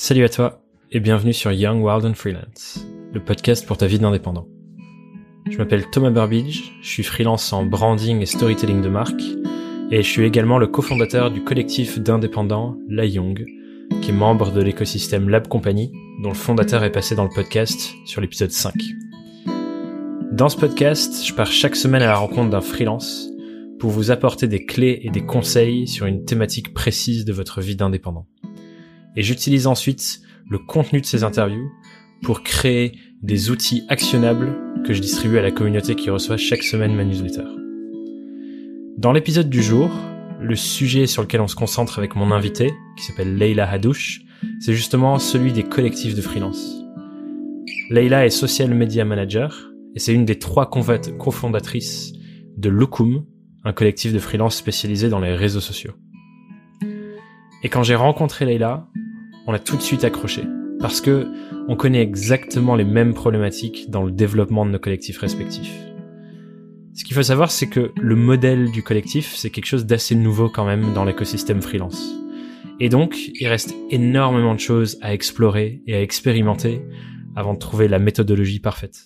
Salut à toi et bienvenue sur Young, Wild and Freelance, le podcast pour ta vie d'indépendant. Je m'appelle Thomas Burbidge, je suis freelance en branding et storytelling de marque et je suis également le cofondateur du collectif d'indépendants La Young, qui est membre de l'écosystème Lab Company, dont le fondateur est passé dans le podcast sur l'épisode 5. Dans ce podcast, je pars chaque semaine à la rencontre d'un freelance pour vous apporter des clés et des conseils sur une thématique précise de votre vie d'indépendant. Et j'utilise ensuite le contenu de ces interviews pour créer des outils actionnables que je distribue à la communauté qui reçoit chaque semaine ma newsletter. Dans l'épisode du jour, le sujet sur lequel on se concentre avec mon invité, qui s'appelle Leila Hadouche, c'est justement celui des collectifs de freelance. Leila est social media manager et c'est une des trois cofondatrices de Lookum, un collectif de freelance spécialisé dans les réseaux sociaux. Et quand j'ai rencontré Leila, on a tout de suite accroché parce que on connaît exactement les mêmes problématiques dans le développement de nos collectifs respectifs. Ce qu'il faut savoir, c'est que le modèle du collectif, c'est quelque chose d'assez nouveau quand même dans l'écosystème freelance. Et donc, il reste énormément de choses à explorer et à expérimenter avant de trouver la méthodologie parfaite.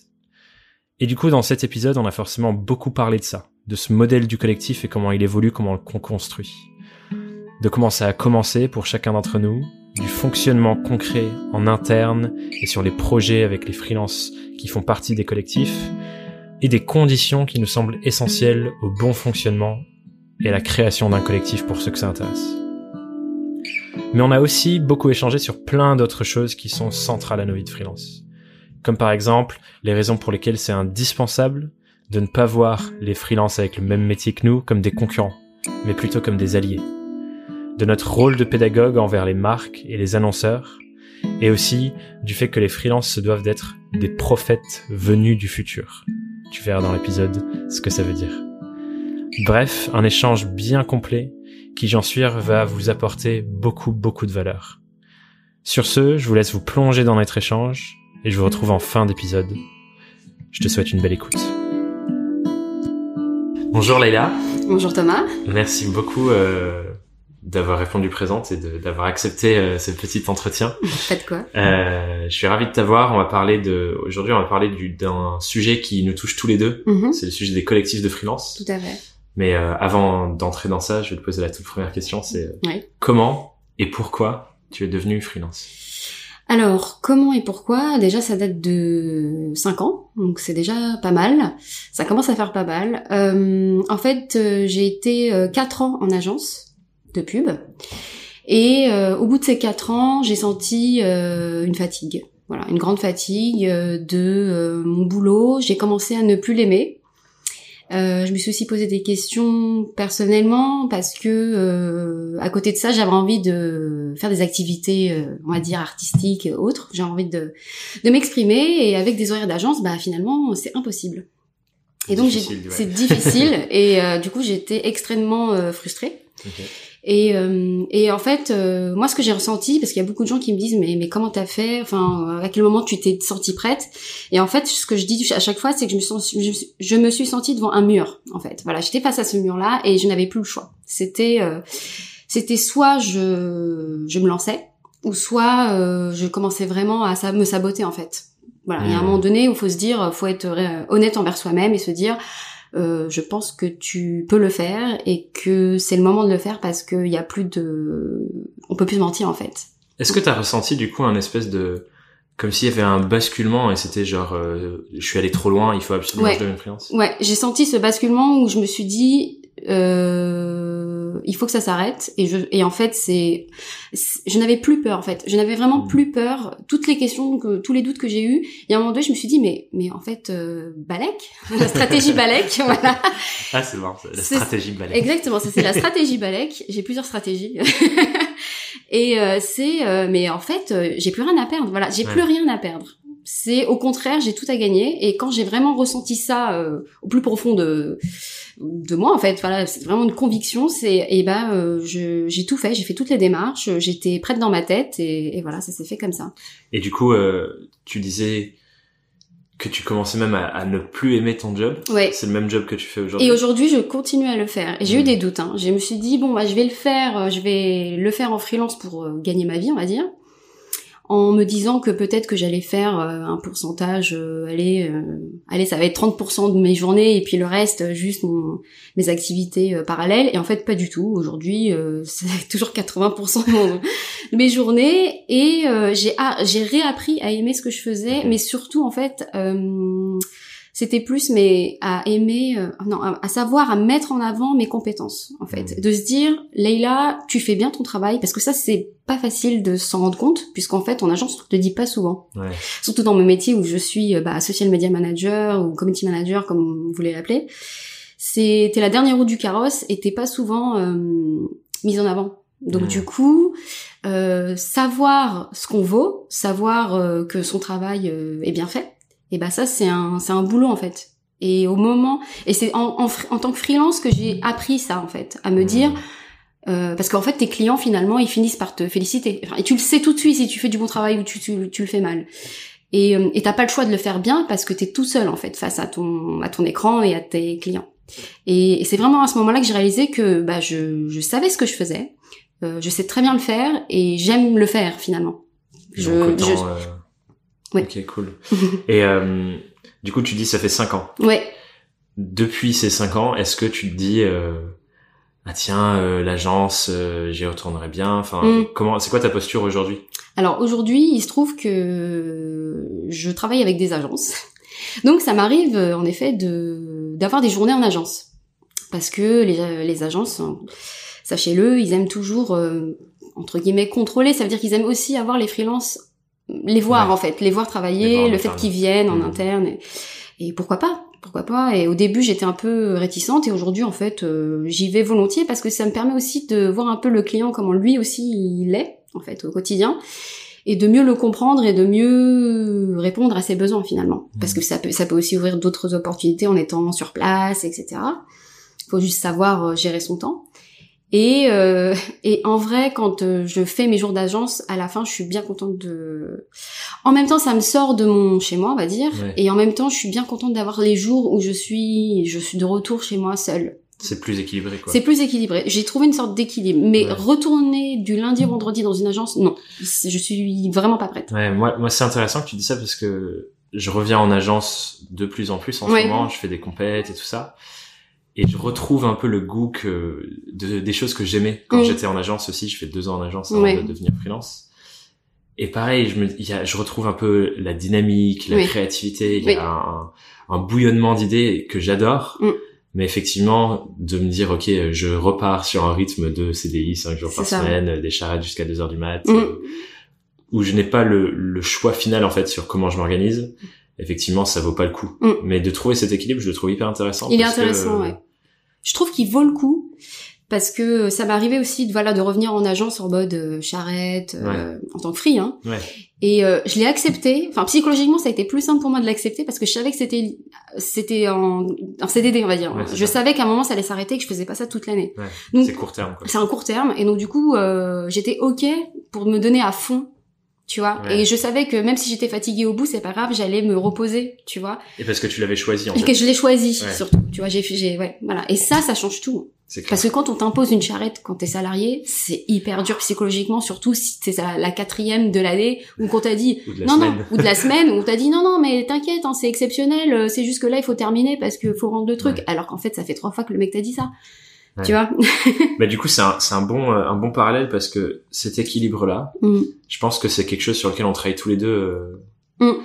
Et du coup, dans cet épisode, on a forcément beaucoup parlé de ça, de ce modèle du collectif et comment il évolue, comment on le construit. De comment ça a commencé pour chacun d'entre nous, du fonctionnement concret en interne et sur les projets avec les freelances qui font partie des collectifs, et des conditions qui nous semblent essentielles au bon fonctionnement et à la création d'un collectif pour ceux que ça intéresse. Mais on a aussi beaucoup échangé sur plein d'autres choses qui sont centrales à nos vies de freelance. Comme par exemple les raisons pour lesquelles c'est indispensable de ne pas voir les freelances avec le même métier que nous comme des concurrents, mais plutôt comme des alliés. De notre rôle de pédagogue envers les marques et les annonceurs, et aussi du fait que les freelances se doivent d'être des prophètes venus du futur. Tu verras dans l'épisode ce que ça veut dire. Bref, un échange bien complet qui, j'en suis, va vous apporter beaucoup, beaucoup de valeur. Sur ce, je vous laisse vous plonger dans notre échange et je vous retrouve en fin d'épisode. Je te souhaite une belle écoute. Bonjour Leïla. Bonjour Thomas. Merci beaucoup euh, d'avoir répondu présente et d'avoir accepté euh, ce petit entretien. Faites quoi? Euh, Je suis ravi de t'avoir. On va parler de aujourd'hui, on va parler d'un sujet qui nous touche tous les deux. Mhm. C'est le sujet des collectifs de freelance. Tout à fait. Mais euh, avant d'entrer dans ça, je vais te poser la toute première question. C'est euh, Oui. comment et pourquoi tu es devenu freelance? Alors, comment et pourquoi? Déjà, ça date de 5 ans, donc c'est déjà pas mal. Ça commence à faire pas mal. Euh, en fait, euh, j'ai été euh, 4 ans en agence de pub. Et euh, au bout de ces 4 ans, j'ai senti euh, une fatigue. Voilà, une grande fatigue euh, de euh, mon boulot. J'ai commencé à ne plus l'aimer. Euh, je me suis aussi posé des questions personnellement parce que euh, à côté de ça, j'avais envie de faire des activités, euh, on va dire artistiques et autres. J'ai envie de, de m'exprimer et avec des horaires d'agence, bah finalement c'est impossible. Et donc ouais. c'est difficile et euh, du coup j'étais extrêmement euh, frustrée. Et, euh, et en fait, euh, moi, ce que j'ai ressenti, parce qu'il y a beaucoup de gens qui me disent, mais, mais comment t'as fait? Enfin, à quel moment tu t'es sentie prête? Et en fait, ce que je dis à chaque fois, c'est que je me, sens, je, je me suis sentie devant un mur. En fait, voilà, j'étais face à ce mur-là et je n'avais plus le choix. C'était, euh, c'était soit je, je me lançais, ou soit euh, je commençais vraiment à me saboter en fait. Voilà, il y a un Mhm. moment donné où il faut se dire, faut être euh, honnête envers soi-même et se dire, euh, je pense que tu peux le faire et que c'est le moment de le faire parce qu'il y a plus de, on peut plus mentir en fait. Est-ce que tu as ressenti du coup un espèce de comme s'il y avait un basculement et c'était genre euh, je suis allé trop loin, il faut absolument Ouais. que je freelance? Ouais, j'ai senti ce basculement où je me suis dit, euh, il faut que ça s'arrête et je et en fait c'est, je n'avais plus peur en fait, je n'avais vraiment Mhm. plus peur. Toutes les questions, que, tous les doutes que j'ai eus, y a un moment donné, je me suis dit mais mais en fait euh, Balek, la stratégie Balek, voilà. Ah c'est marrant, la stratégie balai. Exactement, ça c'est la stratégie Balek. J'ai plusieurs stratégies. Et euh, c'est, euh, mais en fait, euh, j'ai plus rien à perdre. Voilà, j'ai Ouais. plus rien à perdre. C'est au contraire, j'ai tout à gagner. Et quand j'ai vraiment ressenti ça euh, au plus profond de de moi, en fait, voilà, c'est vraiment une conviction. C'est, et ben, euh, j'ai tout fait, j'ai fait toutes les démarches, j'étais prête dans ma tête, et, et voilà, ça s'est fait comme ça. Et du coup, euh, tu disais que tu commençais même à, à ne plus aimer ton job. Ouais. C'est le même job que tu fais aujourd'hui. Et aujourd'hui, je continue à le faire. J'ai eu des doutes. Hein. Je me suis dit bon, bah, je vais le faire. euh, Je vais le faire en freelance pour euh, gagner ma vie, on va dire. En me disant que peut-être que j'allais faire euh, un pourcentage, euh, allez, euh, allez, ça va être 30% de mes journées et puis le reste juste mes activités parallèles. Et en fait, pas du tout. Aujourd'hui, c'est toujours 80% de, mes journées et j'ai ah, j'ai réappris à aimer ce que je faisais, mais surtout en fait c'était plus mais à aimer euh, non à, savoir à mettre en avant mes compétences en fait mmh. de se dire Leïla tu fais bien ton travail parce que ça c'est pas facile de s'en rendre compte puisqu'en fait en agence on te le dit pas souvent ouais. surtout dans mon métier où je suis euh, bah, social media manager ou community manager comme vous voulez l'appeler c'était la dernière roue du carrosse et t'es pas souvent euh, mise en avant donc mmh. du coup, euh, savoir ce qu'on vaut, savoir euh, que son travail est bien fait, et bah ça c'est un c'est un boulot en fait. Et au moment et c'est en, en, tant que freelance que j'ai appris ça en fait, à me dire euh, parce qu'en fait tes clients finalement ils finissent par te féliciter. et tu le sais tout de suite si tu fais du bon travail ou tu tu, tu le fais mal. Et euh, et t'as pas le choix de le faire bien parce que t'es tout seul en fait face à ton à ton écran et à tes clients. Et, c'est vraiment à ce moment-là que j'ai réalisé que bah je je savais ce que je faisais, euh, je sais très bien le faire et j'aime le faire finalement. Je, je, Ok, cool. Et euh, du coup, tu dis ça fait 5 ans. Ouais. Depuis ces 5 ans, est-ce que tu te dis euh, ah tiens euh, l'agence j'y retournerai bien enfin mm. comment c'est quoi ta posture aujourd'hui? Alors aujourd'hui, il se trouve que je travaille avec des agences. Donc ça m'arrive en effet de d'avoir des journées en agence parce que les, les agences sachez-le, ils aiment toujours entre guillemets contrôler, ça veut dire qu'ils aiment aussi avoir les freelances les voir en fait, les voir travailler, le fait qu'ils viennent en mmh. interne et, pourquoi pas pourquoi pas Et au début, j'étais un peu réticente et aujourd'hui, en fait, euh, j'y vais volontiers parce que ça me permet aussi de voir un peu le client comment lui aussi il est en fait au quotidien et de mieux le comprendre et de mieux répondre à ses besoins finalement. Mmh. Parce que ça peut ça peut aussi ouvrir d'autres opportunités en étant sur place, etc. Il faut juste savoir euh, gérer son temps. Et, euh, et en vrai, quand euh, je fais mes jours d'agence, à la fin, je suis bien contente de. En même temps, ça me sort de mon chez moi, on va dire. Et en même temps, je suis bien contente d'avoir les jours où je suis, je suis de retour chez moi seule. C'est plus équilibré, quoi. C'est plus équilibré. J'ai trouvé une sorte d'équilibre. Mais retourner du lundi au vendredi dans une agence, non. Je suis vraiment pas prête. Ouais, moi, moi c'est intéressant que tu dis ça parce que je reviens en agence de plus en plus en ce moment. Je fais des compètes et tout ça et je retrouve un peu le goût que de, des choses que j'aimais quand j'étais en agence aussi. Je fais deux ans en agence avant de devenir freelance. Et pareil, je me, y a, je retrouve un peu la dynamique, la créativité. Il y a un, un, bouillonnement d'idées que j'adore. Mm. Mais effectivement, de me dire, ok, je repars sur un rythme de CDI, cinq jours par semaine, des charrettes jusqu'à deux heures du mat, mm. où je n'ai pas le, le, choix final en fait sur comment je m'organise effectivement ça vaut pas le coup. Mm. Mais de trouver cet équilibre, je le trouve hyper intéressant. Il est intéressant, ouais. Je trouve qu'il vaut le coup parce que ça m'est arrivé aussi de voilà de revenir en agence en mode euh, charrette euh, en tant que free hein. Ouais. Et euh, je l'ai accepté. Enfin psychologiquement ça a été plus simple pour moi de l'accepter parce que je savais que c'était c'était en, en CDD on va dire. je savais qu'à un moment ça allait s'arrêter que je faisais pas ça toute l'année. C'est court terme. C'est un court terme et donc du coup j'étais ok pour me donner à fond tu vois. Et je savais que même si j'étais fatiguée au bout c'est pas grave j'allais me reposer tu vois. Et parce que tu l'avais choisi en et que je l'ai choisi surtout tu vois j'ai j'ai ouais voilà. Et ça ça change tout. Parce que quand on t'impose une charrette quand t'es salarié c'est hyper dur psychologiquement surtout si c'est la quatrième de l'année ou qu'on t'a dit non non ou de la semaine où on t'a dit non non mais t'inquiète hein, c'est exceptionnel euh, c'est juste que là il faut terminer parce que faut rendre le truc. Alors qu'en fait ça fait trois fois que le mec t'a dit ça tu vois Mais du coup, c'est un, c'est un bon, euh, un bon parallèle parce que cet équilibre-là, mm. je pense que c'est quelque chose sur lequel on travaille tous les deux euh, mm.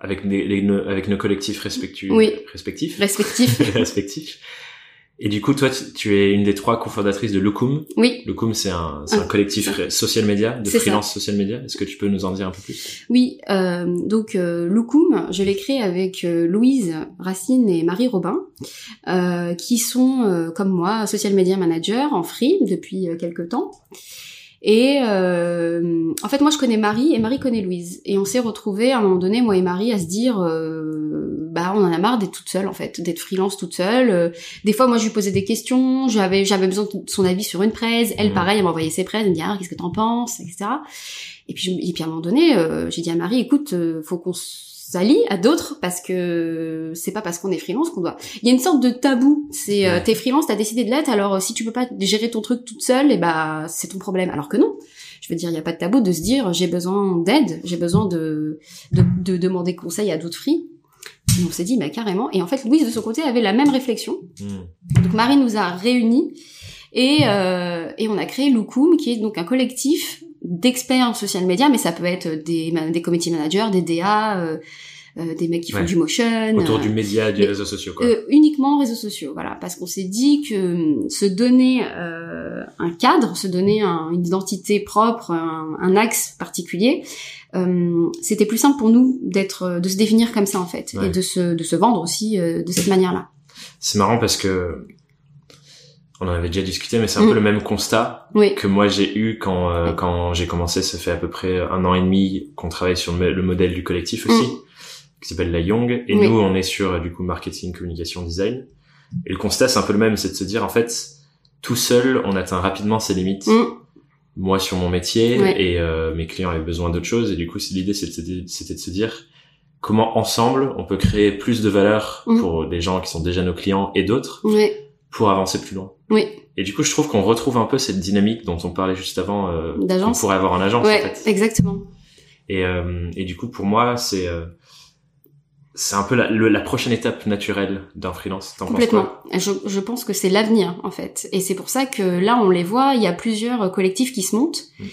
avec, les, avec nos collectifs respectifs. Oui. Respectifs. Respectifs. respectifs. Et du coup, toi, tu es une des trois cofondatrices de Lucum. Oui. Lucum, c'est un, c'est un collectif social media, de freelance social media. Est-ce que tu peux nous en dire un peu plus? Oui. Euh, donc, euh, Lucum, je l'ai créé avec euh, Louise Racine et Marie Robin, euh, qui sont, euh, comme moi, social media manager en free depuis quelques temps. Et euh, en fait, moi, je connais Marie et Marie connaît Louise. Et on s'est retrouvés à un moment donné, moi et Marie, à se dire, euh, bah, on en a marre d'être toute seule, en fait, d'être freelance toute seule. Euh, des fois, moi, je lui posais des questions, j'avais j'avais besoin de son avis sur une presse. Elle, mmh. pareil, elle m'envoyait ses presse, elle me dit, ah, qu'est-ce que t'en penses, etc. Et puis, et puis à un moment donné, euh, j'ai dit à Marie, écoute, euh, faut qu'on s'allie à d'autres parce que c'est pas parce qu'on est freelance qu'on doit. Il y a une sorte de tabou. C'est euh, Ouais. t'es freelance, t'as décidé de l'être, alors si tu peux pas gérer ton truc toute seule, et bah c'est ton problème. Alors que non. Je veux dire, il y a pas de tabou de se dire j'ai besoin d'aide, j'ai besoin de, de de demander conseil à d'autres. Et on s'est dit bah carrément. Et en fait, Louise de son côté avait la même réflexion. Hmm. Donc Marie nous a réunis et, euh, et on a créé Loukoum, qui est donc un collectif d'experts en social media, mais ça peut être des, des committee managers, des DA, euh, des mecs qui font du motion. Autour euh, du média, des mais- réseaux sociaux, quoi. euh, uniquement réseaux sociaux, voilà, parce qu'on s'est dit que se donner euh, un cadre, se donner un- une identité propre, un, un axe particulier, euh, c'était plus simple pour nous d'être, de se définir comme ça en fait, Ouais. et de se, de se vendre aussi euh, de cette manière-là. C'est marrant parce que on en avait déjà discuté, mais c'est un Mm. peu le même constat Oui, que moi j'ai eu quand euh, quand j'ai commencé. Ça fait à peu près un an et demi qu'on travaille sur le, le modèle du collectif aussi, Mm. Qui s'appelle la Young. Et Oui. nous, on est sur euh, du coup marketing, communication, design. Et le constat, c'est un peu le même, c'est de se dire en fait, tout seul, on atteint rapidement ses limites. Mm. Moi sur mon métier Ouais. et euh, mes clients avaient besoin d'autre chose. Et du coup, l'idée, c'était de se dire comment ensemble on peut créer plus de valeur Mm. pour des gens qui sont déjà nos clients et d'autres oui, pour avancer plus loin. oui. Et du coup, je trouve qu'on retrouve un peu cette dynamique dont on parlait juste avant, euh, qu'on pourrait avoir en agence Ouais, en fait. exactement. Et, euh, et du coup, pour moi, c'est euh, c'est un peu la, le- la prochaine étape naturelle d'un freelance. Complètement. Je, je pense que c'est l'avenir en fait, et c'est pour ça que là on les voit. Il y a plusieurs collectifs qui se montent. Mm.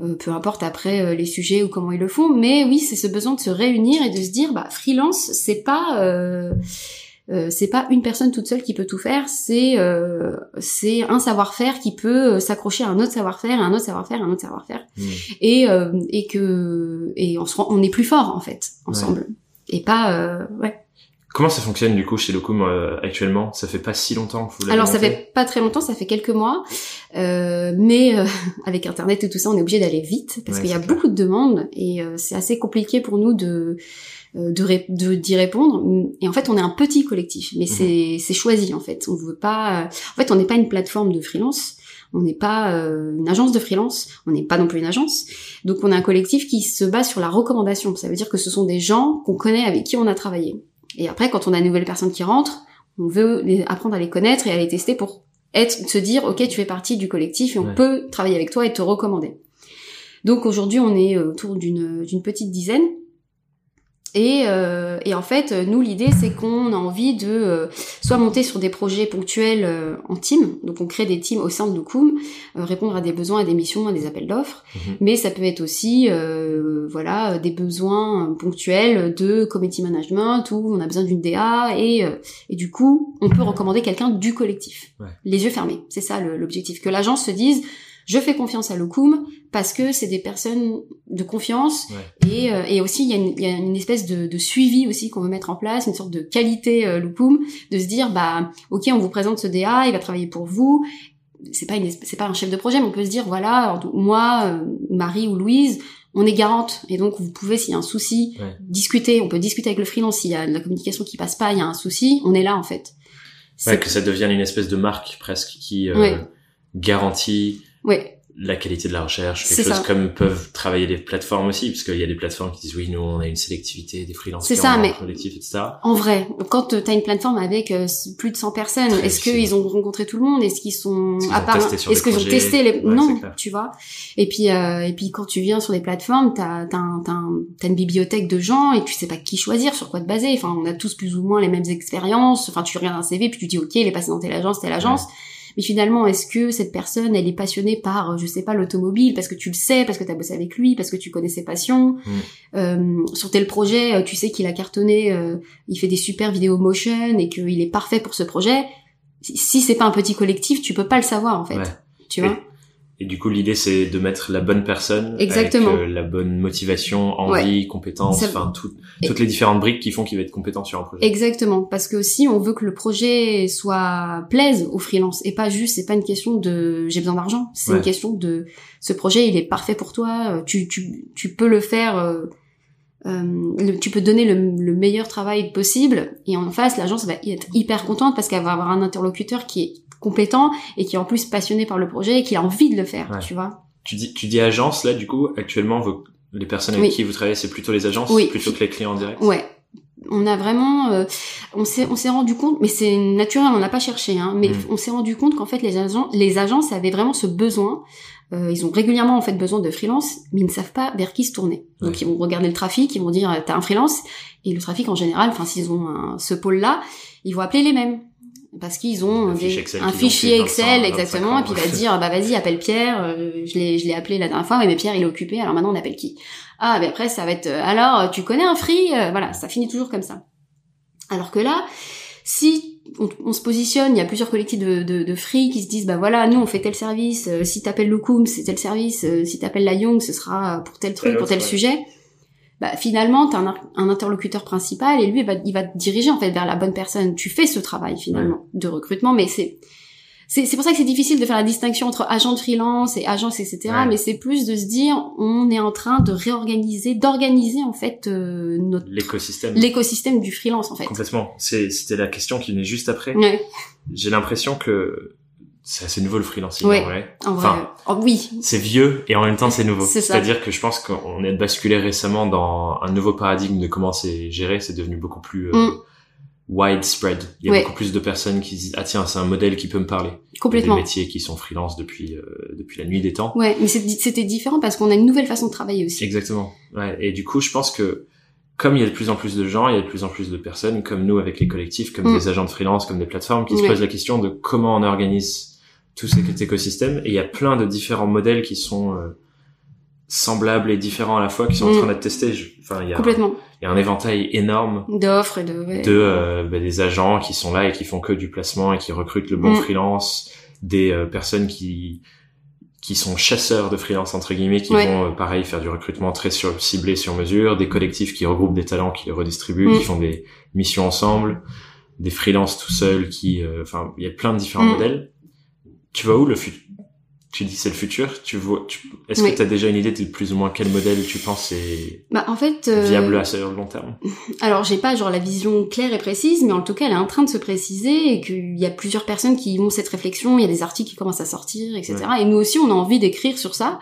Euh, peu importe après euh, les sujets ou comment ils le font, mais oui, c'est ce besoin de se réunir et de se dire, bah freelance, c'est pas euh, euh, c'est pas une personne toute seule qui peut tout faire, c'est euh, c'est un savoir-faire qui peut s'accrocher à un autre savoir-faire, à un autre savoir-faire, à un autre savoir-faire, Hmm. et euh, et que et on se rend, on est plus fort en fait ensemble, et pas euh, ouais. Comment ça fonctionne du coup chez Locum euh, actuellement? Ça fait pas si longtemps que vous Alors ça fait pas très longtemps, ça fait quelques mois, euh, mais euh, avec Internet et tout ça, on est obligé d'aller vite parce Ouais, qu'il y a clair. beaucoup de demandes et euh, c'est assez compliqué pour nous de euh, de ré- d'y répondre. Et en fait, on est un petit collectif, mais Mhm. c'est c'est choisi en fait. On veut pas. En fait, on n'est pas une plateforme de freelance. On n'est pas euh, une agence de freelance, on n'est pas non plus une agence. Donc on a un collectif qui se base sur la recommandation. Ça veut dire que ce sont des gens qu'on connaît avec qui on a travaillé. Et après, quand on a une nouvelle personne qui rentre, on veut les- apprendre à les connaître et à les tester pour être, se dire, ok, tu fais partie du collectif et on Ouais. peut travailler avec toi et te recommander. Donc aujourd'hui, on est autour d'une petite dizaine. Et, euh, et en fait, nous, l'idée, c'est qu'on a envie de euh, soit monter sur des projets ponctuels euh, en team, donc on crée des teams au sein de Lookoom, euh, répondre à des besoins, à des missions, à des appels d'offres, Mhm. mais ça peut être aussi, euh, voilà, des besoins ponctuels de committee management où on a besoin d'une DA et, euh, et du coup, on peut recommander quelqu'un du collectif, Ouais. les yeux fermés. C'est ça l'objectif, que l'agence se dise, je fais confiance à Lookoom parce que c'est des personnes de confiance Ouais. et, euh, et aussi il y, a une, il y a une espèce de, de suivi aussi qu'on veut mettre en place, une sorte de qualité euh, de se dire bah ok on vous présente ce DA, il va travailler pour vous. C'est pas une, c'est pas un chef de projet, mais on peut se dire voilà moi euh, Marie ou Louise on est garante et donc vous pouvez s'il y a un souci Ouais. discuter, on peut discuter avec le freelance s'il y a de la communication qui passe pas, il y a un souci, on est là en fait. Ouais, que ça devienne une espèce de marque presque qui euh, Ouais. garantit ouais, la qualité de la recherche, quelque chose ça. comme peuvent travailler les plateformes aussi, parce qu'il y a des plateformes qui disent oui, nous on a une sélectivité des freelances C'est ça, mais- collectif, etc. En vrai, quand tu as une plateforme avec euh, plus de 100 personnes, est-ce qu'ils ont rencontré tout le monde? Est-ce qu'ils sont Est-ce qu'ils à ont part testé sur Est-ce des qu'ils ont projets? testé les Ouais, Non, tu vois. Et puis euh, et puis quand tu viens sur des plateformes, t'as t'as un- une bibliothèque de gens et tu sais pas qui choisir, sur quoi te baser. Enfin, on a tous plus ou moins les mêmes expériences. Enfin, tu regardes un CV puis tu dis ok, il est passé dans telle agence, telle agence. Mais finalement, est-ce que cette personne, elle est passionnée par, je sais pas, l'automobile, parce que tu le sais, parce que tu as bossé avec lui, parce que tu connais ses passions. Mm. Euh, sur tel projet, euh, tu sais qu'il a cartonné, euh, il fait des super vidéos motion et qu'il est parfait pour ce projet. Si- c'est pas un petit collectif, tu peux pas le savoir en fait. Ouais. Tu vois? Et du coup, l'idée, c'est de mettre la bonne personne Exactement. avec euh, la bonne motivation, envie, compétence, Ça- enfin tout- Et- toutes les différentes briques qui font qu'il va être compétent sur un projet. Exactement, parce que aussi on veut que le projet soit plaise aux freelance et pas juste, c'est pas une question de j'ai besoin d'argent, c'est Ouais. une question de ce projet il est parfait pour toi, euh, tu tu tu peux le faire, euh, euh, le- tu peux donner le, le meilleur travail possible et en face l'agence va être hyper contente parce qu'elle va avoir un interlocuteur qui est compétent et qui est en plus passionné par le projet et qui a envie de le faire, Ouais. tu vois. Tu dis, tu dis agence là, du coup, actuellement, vos, Les personnes avec Oui. qui vous travaillez, c'est plutôt les agences, Oui. plutôt que les clients en direct. Ouais. On a vraiment, euh, on s'est, on s'est rendu compte, mais c'est naturel, on n'a pas cherché, hein, mais Mm. on s'est rendu compte qu'en fait les agents, les agences avaient vraiment ce besoin. Euh, ils ont régulièrement en fait besoin de freelance, mais ils ne savent pas vers qui se tourner. Donc Ouais. ils vont regarder le trafic, ils vont dire euh, t'as un freelance, et le trafic en général, enfin s'ils ont un- ce pôle-là, ils vont appeler les mêmes parce qu'ils ont Un des- fichier Excel un qu'ils ont fichier fait 25, Excel 25 exactement, et puis il va dire bah vas-y appelle Pierre, euh, je l'ai je l'ai appelé la dernière fois, ouais, mais Pierre il est occupé, alors maintenant on appelle qui? Ah mais après ça va être euh, alors tu connais un free, Euh, voilà ça finit toujours comme ça. Alors que là, si on, on se positionne, il y a plusieurs collectifs de, de, de free qui se disent bah voilà nous on fait tel service, euh, si t'appelles Locum c'est tel service, euh, si t'appelles la Young ce sera pour tel truc, pour tel ouais. sujet. Bah finalement t'as un, ar- un interlocuteur principal et lui il va, il va te diriger en fait vers la bonne personne. Tu fais ce travail finalement de recrutement, mais c'est c'est pour ça que c'est difficile de faire la distinction entre agent de freelance et agence etc. Ouais. Mais c'est plus de se dire on est en train de réorganiser, d'organiser en fait euh, notre L'écosystème. l'écosystème du freelance en fait. Complètement. C'était la question qui venait juste après. Ouais, J'ai l'impression que c'est assez nouveau le freelancing Ouais. en vrai. en vrai. Enfin, oh, oui, c'est vieux et en même temps c'est nouveau. C'est-à-dire que je pense qu'on est basculé récemment dans un nouveau paradigme de comment c'est géré. C'est devenu beaucoup plus euh, Mm. widespread. Il y a Ouais. beaucoup plus de personnes qui disent ah tiens c'est un modèle qui peut me parler. complètement. Des métiers qui sont freelance depuis euh, depuis la nuit des temps. Ouais, mais c'était différent parce qu'on a une nouvelle façon de travailler aussi. Exactement. Ouais. Et du coup je pense que comme il y a de plus en plus de gens, il y a de plus en plus de personnes comme nous avec les collectifs, comme Mm. des agents de freelance, comme des plateformes qui se posent la question de comment on organise tout cet écosystème. Et il y a plein de différents modèles qui sont euh, semblables et différents à la fois qui sont en Mm. train d'être testés. Je- Enfin, il y a, Complètement. il y a un éventail énorme D'offres et de. ouais. de euh, bah, des agents qui sont là et qui font que du placement et qui recrutent le bon Mm. freelance, des euh, personnes qui qui sont chasseurs de freelance entre guillemets qui Ouais. vont euh, pareil faire du recrutement très sur, ciblé sur mesure, des collectifs qui regroupent des talents qui les redistribuent, Mm. qui font des missions ensemble, des freelances tout seuls qui euh, enfin il y a plein de différents Mm. modèles. Tu vois où le futur? Tu dis c'est le futur, tu vois tu... est-ce Oui. que tu as déjà une idée de plus ou moins quel modèle tu penses est Bah en fait. euh, viable à sur le long terme? Alors j'ai pas genre la vision claire et précise, mais en tout cas elle est en train de se préciser et qu'il y a plusieurs personnes qui ont cette réflexion, il y a des articles qui commencent à sortir, etc. Et nous aussi on a envie d'écrire sur ça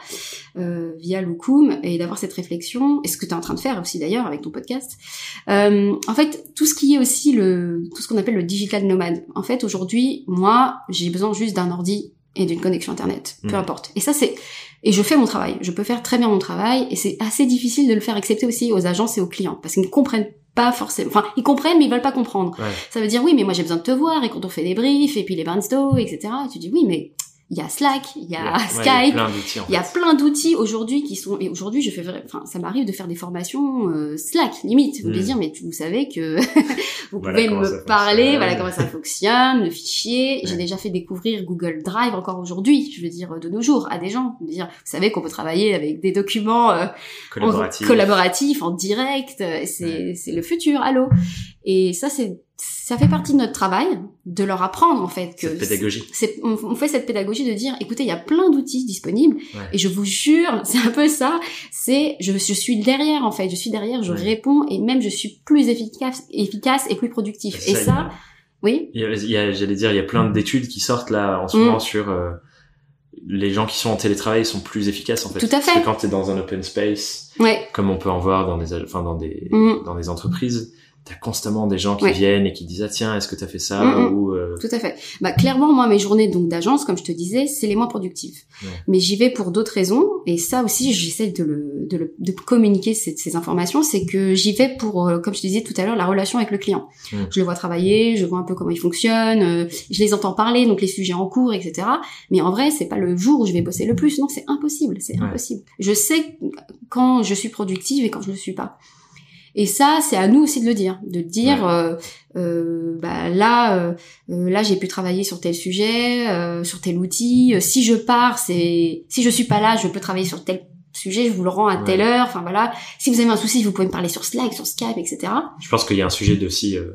euh, via Loukoum et d'avoir cette réflexion. Et ce que tu es en train de faire aussi d'ailleurs avec ton podcast. Euh, en fait tout ce qui est aussi le tout ce qu'on appelle le digital nomade. En fait aujourd'hui moi j'ai besoin juste d'un ordi et d'une connexion internet, peu Mhm. importe. Et ça c'est et je fais mon travail. Je peux faire très bien mon travail et c'est assez difficile de le faire accepter aussi aux agences et aux clients parce qu'ils ne comprennent pas forcément. Enfin, ils comprennent mais ils veulent pas comprendre. Ouais. Ça veut dire oui, mais moi j'ai besoin de te voir et quand on fait des briefs et puis les brainstorms, etc. Tu dis oui, mais il y a Slack, il y a ouais, Skype, il y a plein d'outils en il y a fait. plein d'outils aujourd'hui qui sont et aujourd'hui je fais enfin ça m'arrive de faire des formations euh, Slack limite vous Mm. dire mais vous savez que vous Voilà pouvez me parler voilà comment ça fonctionne le fichier j'ai déjà fait découvrir Google Drive encore aujourd'hui je veux dire de nos jours à des gens de dire vous savez qu'on peut travailler avec des documents euh, en- collaboratif. collaboratif, en direct, c'est c'est le futur, allô? Et ça c'est ça fait partie de notre travail de leur apprendre en fait que Cette pédagogie. on, on fait cette pédagogie de dire écoutez il y a plein d'outils disponibles Ouais. et je vous jure c'est un peu ça c'est je, je suis derrière en fait je suis derrière je Ouais. réponds et même je suis plus efficace efficace et plus productif et ça oui Il y a, j'allais dire, il y a plein d'études qui sortent là en ce Mm. moment sur euh, les gens qui sont en télétravail sont plus efficaces en fait. Tout à Parce fait. que quand tu es dans un open space, ouais comme on peut en voir dans des, enfin dans des, Mm. dans des entreprises, t'as constamment des gens qui Ouais. viennent et qui disent ah tiens est-ce que t'as fait ça Mm, mm. ou euh, Tout à fait. Bah clairement moi mes journées donc d'agence comme je te disais c'est les moins productives. Ouais. Mais j'y vais pour d'autres raisons et ça aussi j'essaie de le, de le de communiquer ces, ces informations c'est que j'y vais pour euh, comme je te disais tout à l'heure la relation avec le client. Je le vois travailler, je vois un peu comment il fonctionne, euh, je les entends parler donc les sujets en cours etc. Mais en vrai c'est pas le jour où je vais bosser le plus non c'est impossible c'est Ouais. impossible. Je sais quand je suis productive et quand je le suis pas. Et ça, c'est à nous aussi de le dire, de dire, euh, euh, bah là, euh, euh, là j'ai pu travailler sur tel sujet, euh, sur tel outil. Euh, si je pars, c'est, si je suis pas là, je peux travailler sur tel sujet, je vous le rends à telle heure. Enfin voilà. Si vous avez un souci, vous pouvez me parler sur Slack, sur Skype, etc. je pense qu'il y a un sujet d'aussi euh,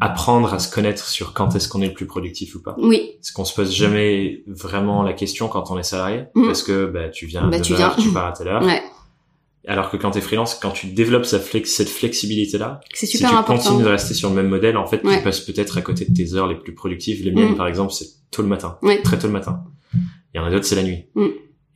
apprendre à se connaître sur quand est-ce qu'on est le plus productif ou pas. Oui, Parce qu'on se pose jamais vraiment la question quand on est salarié, Mm. parce que bah, tu viens à Bah, 9 tu heures, viens. tu pars à telle heure. ouais, Alors que quand t'es freelance, quand tu développes flex- cette flexibilité-là, si tu important. continues de rester sur le même modèle, en fait, Ouais. tu passes peut-être à côté de tes heures les plus productives. Les miennes, Mm. par exemple, c'est tôt le matin, Ouais. très tôt le matin. Il y en a d'autres, c'est la nuit. Mm.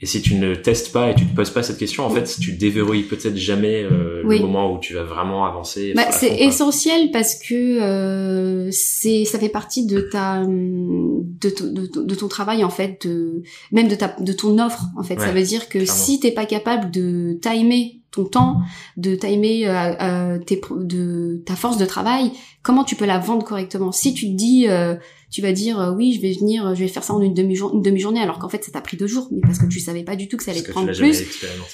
Et si tu ne testes pas et tu te poses pas cette question, en fait, tu déverrouilles peut-être jamais euh, Oui. le moment où tu vas vraiment avancer. Bah, c'est quoi. essentiel parce que euh, c'est ça fait partie de ta de, ton- de, ton- de ton travail en fait de même de ta de ton offre en fait ça veut dire que clairement. si t'es pas capable de timer ton temps de timer euh, euh, tes de ta force de travail comment tu peux la vendre correctement? Si tu te dis euh, tu vas dire euh, oui je vais venir je vais faire ça en une demi une demi journée alors qu'en fait ça t'a pris deux jours mais parce que tu savais pas du tout que ça allait te prendre plus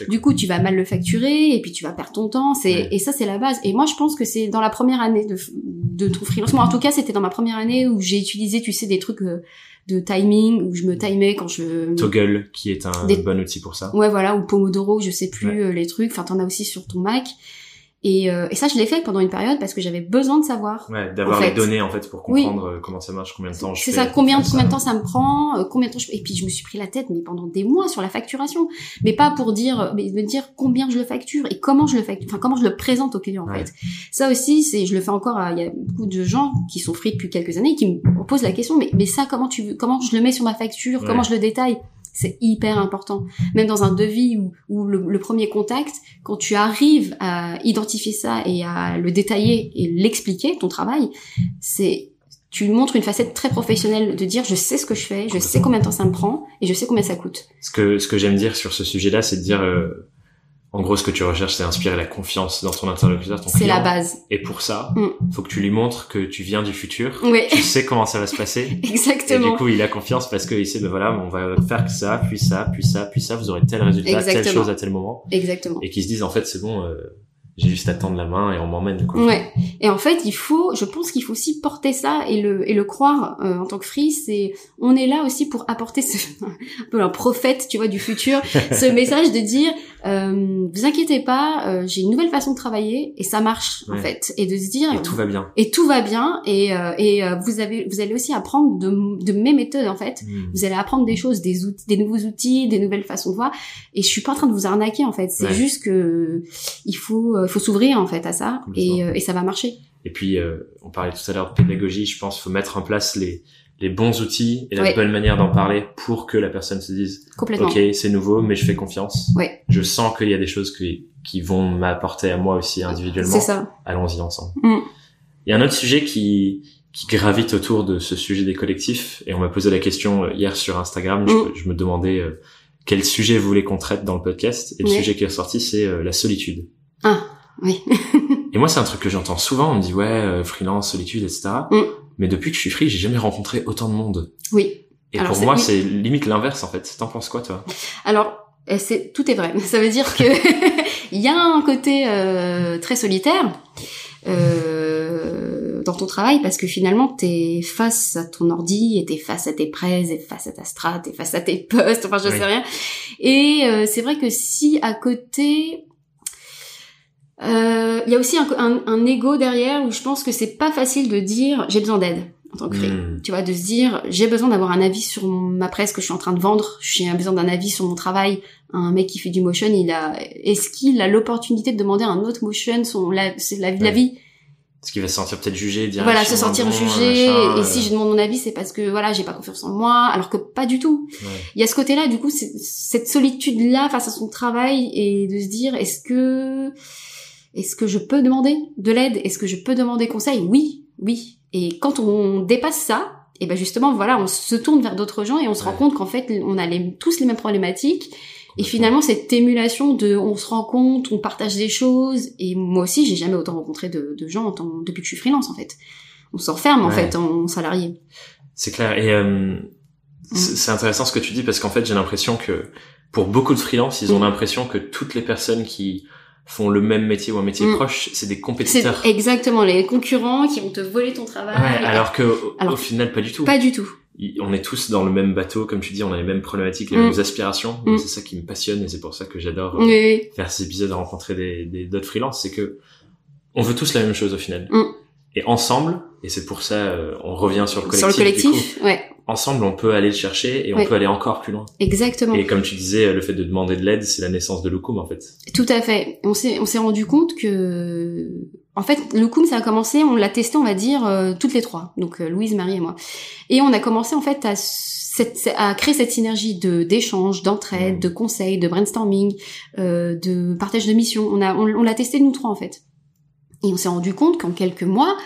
du coup, tu vas mal le facturer et puis tu vas perdre ton temps. C'est Ouais. et ça c'est la base. Et moi, je pense que c'est dans la première année de de ton freelance. Moi, en tout cas, c'était dans ma première année où j'ai utilisé, tu sais, des trucs euh, de timing où je me timais quand je Toggle, qui est un Des- bon outil pour ça. ouais voilà ou Pomodoro, je sais plus Ouais. euh, les trucs. Enfin, t'en as aussi sur ton Mac. Et, euh, et ça, je l'ai fait pendant une période parce que j'avais besoin de savoir. Ouais, d'avoir En fait. les données en fait pour comprendre euh, comment ça marche, combien de temps je C'est ça, combien, combien de temps ça me prend, euh, combien de temps je... Et puis je me suis pris la tête, mais pendant des mois sur la facturation. Mais pas pour dire, mais me dire combien je le facture et comment je le facture, enfin comment je le présente au client en Ouais. fait. Ça aussi, c'est, je le fais encore, il y a beaucoup de gens qui sont free depuis quelques années et qui me posent la question, mais, mais ça, comment tu comment je le mets sur ma facture, Ouais. comment je le détaille? C'est hyper important. Même dans un devis ou, le, le premier contact, quand tu arrives à identifier ça et à le détailler et l'expliquer, ton travail, c'est tu montres une facette très professionnelle de dire je sais ce que je fais, je sais combien de temps ça me prend et je sais combien ça coûte. Ce que ce que j'aime dire sur ce sujet-là, c'est de dire, euh, en gros, ce que tu recherches, c'est inspirer la confiance dans ton interlocuteur, ton C'est la base. Et pour ça, Mm. faut que tu lui montres que tu viens du futur, Oui, tu sais comment ça va se passer. Et du exactement. coup, il a confiance parce qu'il sait, ben voilà, on va faire que ça, puis ça, puis ça, puis ça, vous aurez tel résultat, telle Exactement. chose à tel moment. Exactement. Et qu'ils se disent, en fait, c'est bon, euh, j'ai juste à tendre la main et on m'emmène, quoi. Ouais. Et en fait, il faut, je pense qu'il faut aussi porter ça et le et le croire euh, en tant que free. C'est, on est là aussi pour apporter ce, un peu un prophète, tu vois, du futur, ce message de dire, euh, vous inquiétez pas, euh, j'ai une nouvelle façon de travailler et ça marche en fait, et de se dire, Et tout va bien. et tout va bien et euh, et euh, vous avez, vous allez aussi apprendre de de mes méthodes en fait. Mm. Vous allez apprendre des choses, des outils, des nouveaux outils, des nouvelles façons de voir. Et je suis pas en train de vous arnaquer en fait. C'est Ouais. juste que il faut, euh, faut s'ouvrir en fait à ça et, euh, et ça va marcher. Et puis, euh, on parlait tout à l'heure de pédagogie, je pense qu'il faut mettre en place les, les bons outils et la Ouais. bonne manière d'en parler pour que la personne se dise, Complètement. ok, c'est nouveau, mais je fais confiance. Ouais. Je sens qu'il y a des choses qui, qui vont m'apporter à moi aussi individuellement. C'est ça. Allons-y ensemble. Mm. Il y a un autre sujet qui, qui gravite autour de ce sujet des collectifs, et on m'a posé la question euh, hier sur Instagram, je, Mm. je me demandais euh, quel sujet vous voulez qu'on traite dans le podcast, et le sujet qui est ressorti, c'est euh, la solitude. Ah, oui. Et moi, c'est un truc que j'entends souvent, on me dit, ouais, euh, freelance, solitude, etc. Mm. Mais depuis que je suis free, j'ai jamais rencontré autant de monde. Oui. Et Alors, pour moi, oui. c'est limite l'inverse, en fait. T'en penses quoi, toi? Alors, euh, c'est tout est vrai. Ça veut dire que il y a un côté euh, très solitaire euh, dans ton travail parce que finalement t'es face à ton ordi et t'es face à tes prêts, et face à ta strat, et face à tes postes, enfin je Oui. sais rien. Et euh, c'est vrai que si à côté euh, il y a aussi un, un, un ego derrière où je pense que c'est pas facile de dire j'ai besoin d'aide en tant que free. Mm. Tu vois, de se dire j'ai besoin d'avoir un avis sur ma presse que je suis en train de vendre, j'ai besoin d'un avis sur mon travail. Un mec qui fait du motion, il a est-ce qu'il a l'opportunité de demander à un autre motion son la, c'est la, la Ouais. vie? Parce qu'il va se sentir peut-être jugé, dire voilà se sentir jugé machin, et euh, si je demande mon avis c'est parce que voilà j'ai pas confiance en moi alors que pas du tout ouais. il y a ce côté là du coup cette solitude là face à son travail et de se dire est-ce que est-ce que je peux demander de l'aide? Est-ce que je peux demander conseil? Oui oui. Et quand on dépasse ça et ben justement voilà on se tourne vers d'autres gens et on se rend compte qu'en fait on a les, tous les mêmes problématiques. Et finalement cette émulation de on se rend compte on partage des choses. Et moi aussi j'ai jamais autant rencontré de, de gens en tant- depuis que je suis freelance en fait. On s'enferme en Ouais. fait en salarié. C'est clair. Et euh, Mm. c'est intéressant ce que tu dis parce qu'en fait, j'ai l'impression que pour beaucoup de freelance, ils ont Mm. l'impression que toutes les personnes qui font le même métier ou un métier Mm. proche, c'est des compétiteurs. exactement les concurrents qui vont te voler ton travail Ouais, alors que au- Alors, au final, pas du tout. Pas du tout. On est tous dans le même bateau, comme tu dis, on a les mêmes problématiques, les Mm. mêmes aspirations. Mm. C'est ça qui me passionne et c'est pour ça que j'adore euh, Oui, faire ces épisodes, rencontrer des des- d'autres freelances, c'est que on veut tous la même chose au final. Et ensemble, et c'est pour ça, euh, on revient sur le Sur collectif. le du coup, collectif, ouais. Ensemble, on peut aller le chercher et on Ouais. peut aller encore plus loin. Exactement. Et comme tu disais, le fait de demander de l'aide, c'est la naissance de Loukoum, en fait. Tout à fait. On s'est on s'est rendu compte que en fait le Koum ça a commencé, on l'a testé on va dire euh, toutes les trois, donc euh, Louise, Marie et moi. Et on a commencé en fait à cette, à créer cette synergie de d'échange, d'entraide, Mhm. de conseils, de brainstorming, euh, de partage de missions. On a on, on l'a testé nous trois en fait. Et on s'est rendu compte qu'en quelques mois,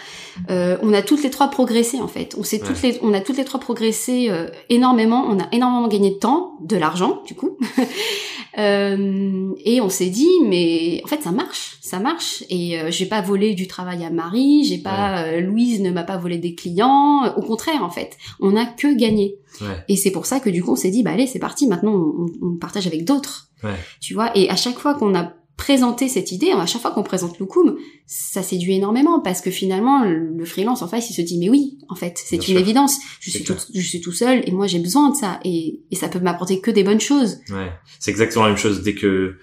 euh, on a toutes les trois progressé en fait. On s'est toutes les, on a toutes les trois progressé euh, énormément. On a énormément gagné de temps, de l'argent du coup. Euh, et on s'est dit, mais en fait ça marche, ça marche. Et euh, j'ai pas volé du travail à Marie, j'ai pas euh, Louise ne m'a pas volé des clients. Au contraire en fait, on a que gagné. Ouais. Et c'est pour ça que du coup on s'est dit, bah allez c'est parti. Maintenant on, on partage avec d'autres. Ouais. Tu vois. Et à chaque fois qu'on a présenté cette idée, à chaque fois qu'on présente Loukoum, ça séduit énormément parce que finalement le freelance en face il se dit mais oui en fait c'est une sûr. évidence je suis tout, je suis tout seul et moi j'ai besoin de ça et, et ça peut m'apporter que des bonnes choses Ouais. C'est exactement la même chose dès que,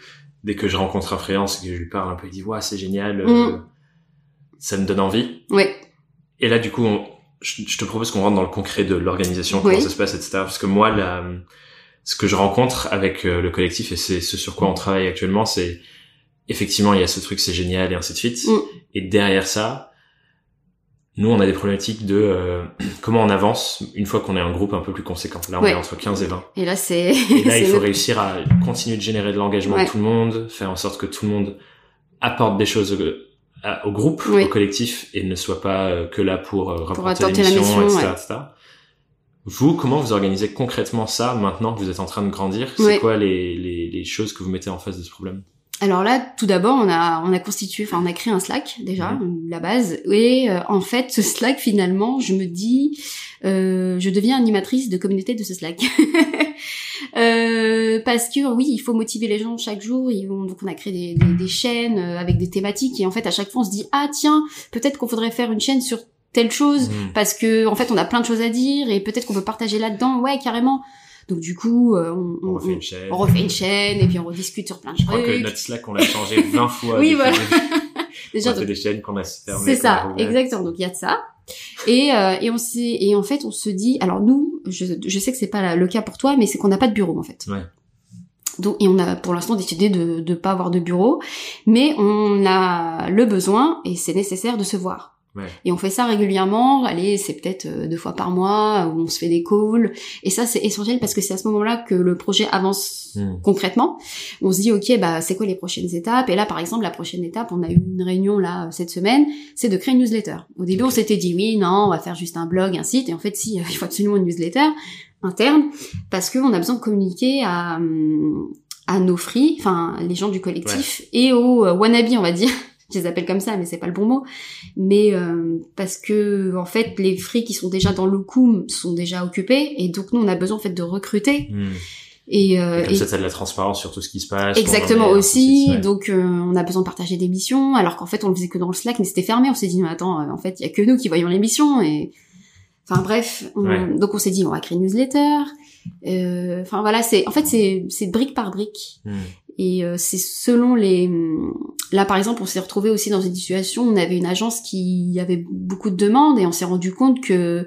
dès que je rencontre un freelance et que je lui parle un peu, il dit, ouais, c'est génial, euh, Mm. ça me donne envie. ouais Et là, du coup, on- je, je te propose qu'on rentre dans le concret de l'organisation, Oui. comment ça se passe, etc. Parce que moi, la, ce que je rencontre avec euh, le collectif, et c'est ce sur quoi on travaille actuellement, c'est effectivement, il y a ce truc, c'est génial, et ainsi de suite. Mm. Et derrière ça, nous, on a des problématiques de euh, comment on avance une fois qu'on est un groupe un peu plus conséquent. Là, on Ouais. est entre 15 et 20. et là c'est Et là, il faut réussir à continuer de générer de l'engagement Ouais. de tout le monde, faire en sorte que tout le monde apporte des choses au, groupe, Oui. au collectif, et ne soit pas euh, que là pour euh, rapporter apporter la mission, etc., ouais. etc. Vous, comment vous organisez concrètement ça maintenant que vous êtes en train de grandir? C'est quoi les, les, les choses que vous mettez en face de ce problème? Alors là, tout d'abord, on a on a constitué, enfin on a créé un Slack déjà, Mhm. la base. Et euh, en fait, ce Slack finalement, je me dis, euh, je deviens animatrice de communauté de ce Slack. Euh, parce que oui, il faut motiver les gens chaque jour. Ils vont- donc on a créé des, des, des chaînes euh, avec des thématiques et en fait à chaque fois on se dit ah tiens peut-être qu'on faudrait faire une chaîne sur telle chose Hmm. parce que en fait on a plein de choses à dire et peut-être qu'on peut partager là-dedans. Ouais carrément. Donc du coup euh, on, On on- refait une chaîne. on refait une chaîne et puis on rediscute sur plein de Je crois que trucs. notre Slack, on l'a changé 20 fois. Oui, voilà. Déjà on a fait des chaînes qu'on a fermées. c'est ça, exactement. Donc il y a de ça. Et, euh, et on s'est et en fait on se dit alors nous je, je sais que c'est pas le cas pour toi mais c'est qu'on n'a pas de bureau en fait. Ouais. Donc et on a pour l'instant décidé de de pas avoir de bureau mais on a le besoin et c'est nécessaire de se voir. Ouais. Et on fait ça régulièrement, allez, c'est peut-être euh, deux fois par mois où on se fait des calls et ça c'est essentiel parce que c'est à ce moment-là que le projet avance Hmm. concrètement. On se dit ok bah c'est quoi les prochaines étapes? Et là par exemple la prochaine étape on a eu une réunion là cette semaine c'est de créer une newsletter. Au début on s'était dit oui non on va faire juste un blog un site et en fait si il faut absolument une newsletter interne parce qu'on a besoin de communiquer à hum, à nos free enfin les gens du collectif et aux euh, wannabe on va dire je les appelle comme ça mais c'est pas le bon mot mais euh, parce que en fait les free qui sont déjà dans le coup sont déjà occupés et donc nous on a besoin en fait de recruter Hmm. et, euh, Et comme et- ça, t'as de la transparence sur tout ce qui se passe. Exactement est, aussi. ouais. Donc euh, on a besoin de partager des missions, alors qu'en fait on le faisait que dans le Slack, mais c'était fermé. On s'est dit mais attends, euh, en fait il y a que nous qui voyons les missions et enfin bref. on- Ouais. Donc on s'est dit on va créer une newsletter. Euh, Enfin voilà, c'est en fait c'est c'est brique par brique Hmm. Et euh, c'est selon les. Là par exemple on s'est retrouvé aussi dans une situation où on avait une agence qui avait beaucoup de demandes et on s'est rendu compte que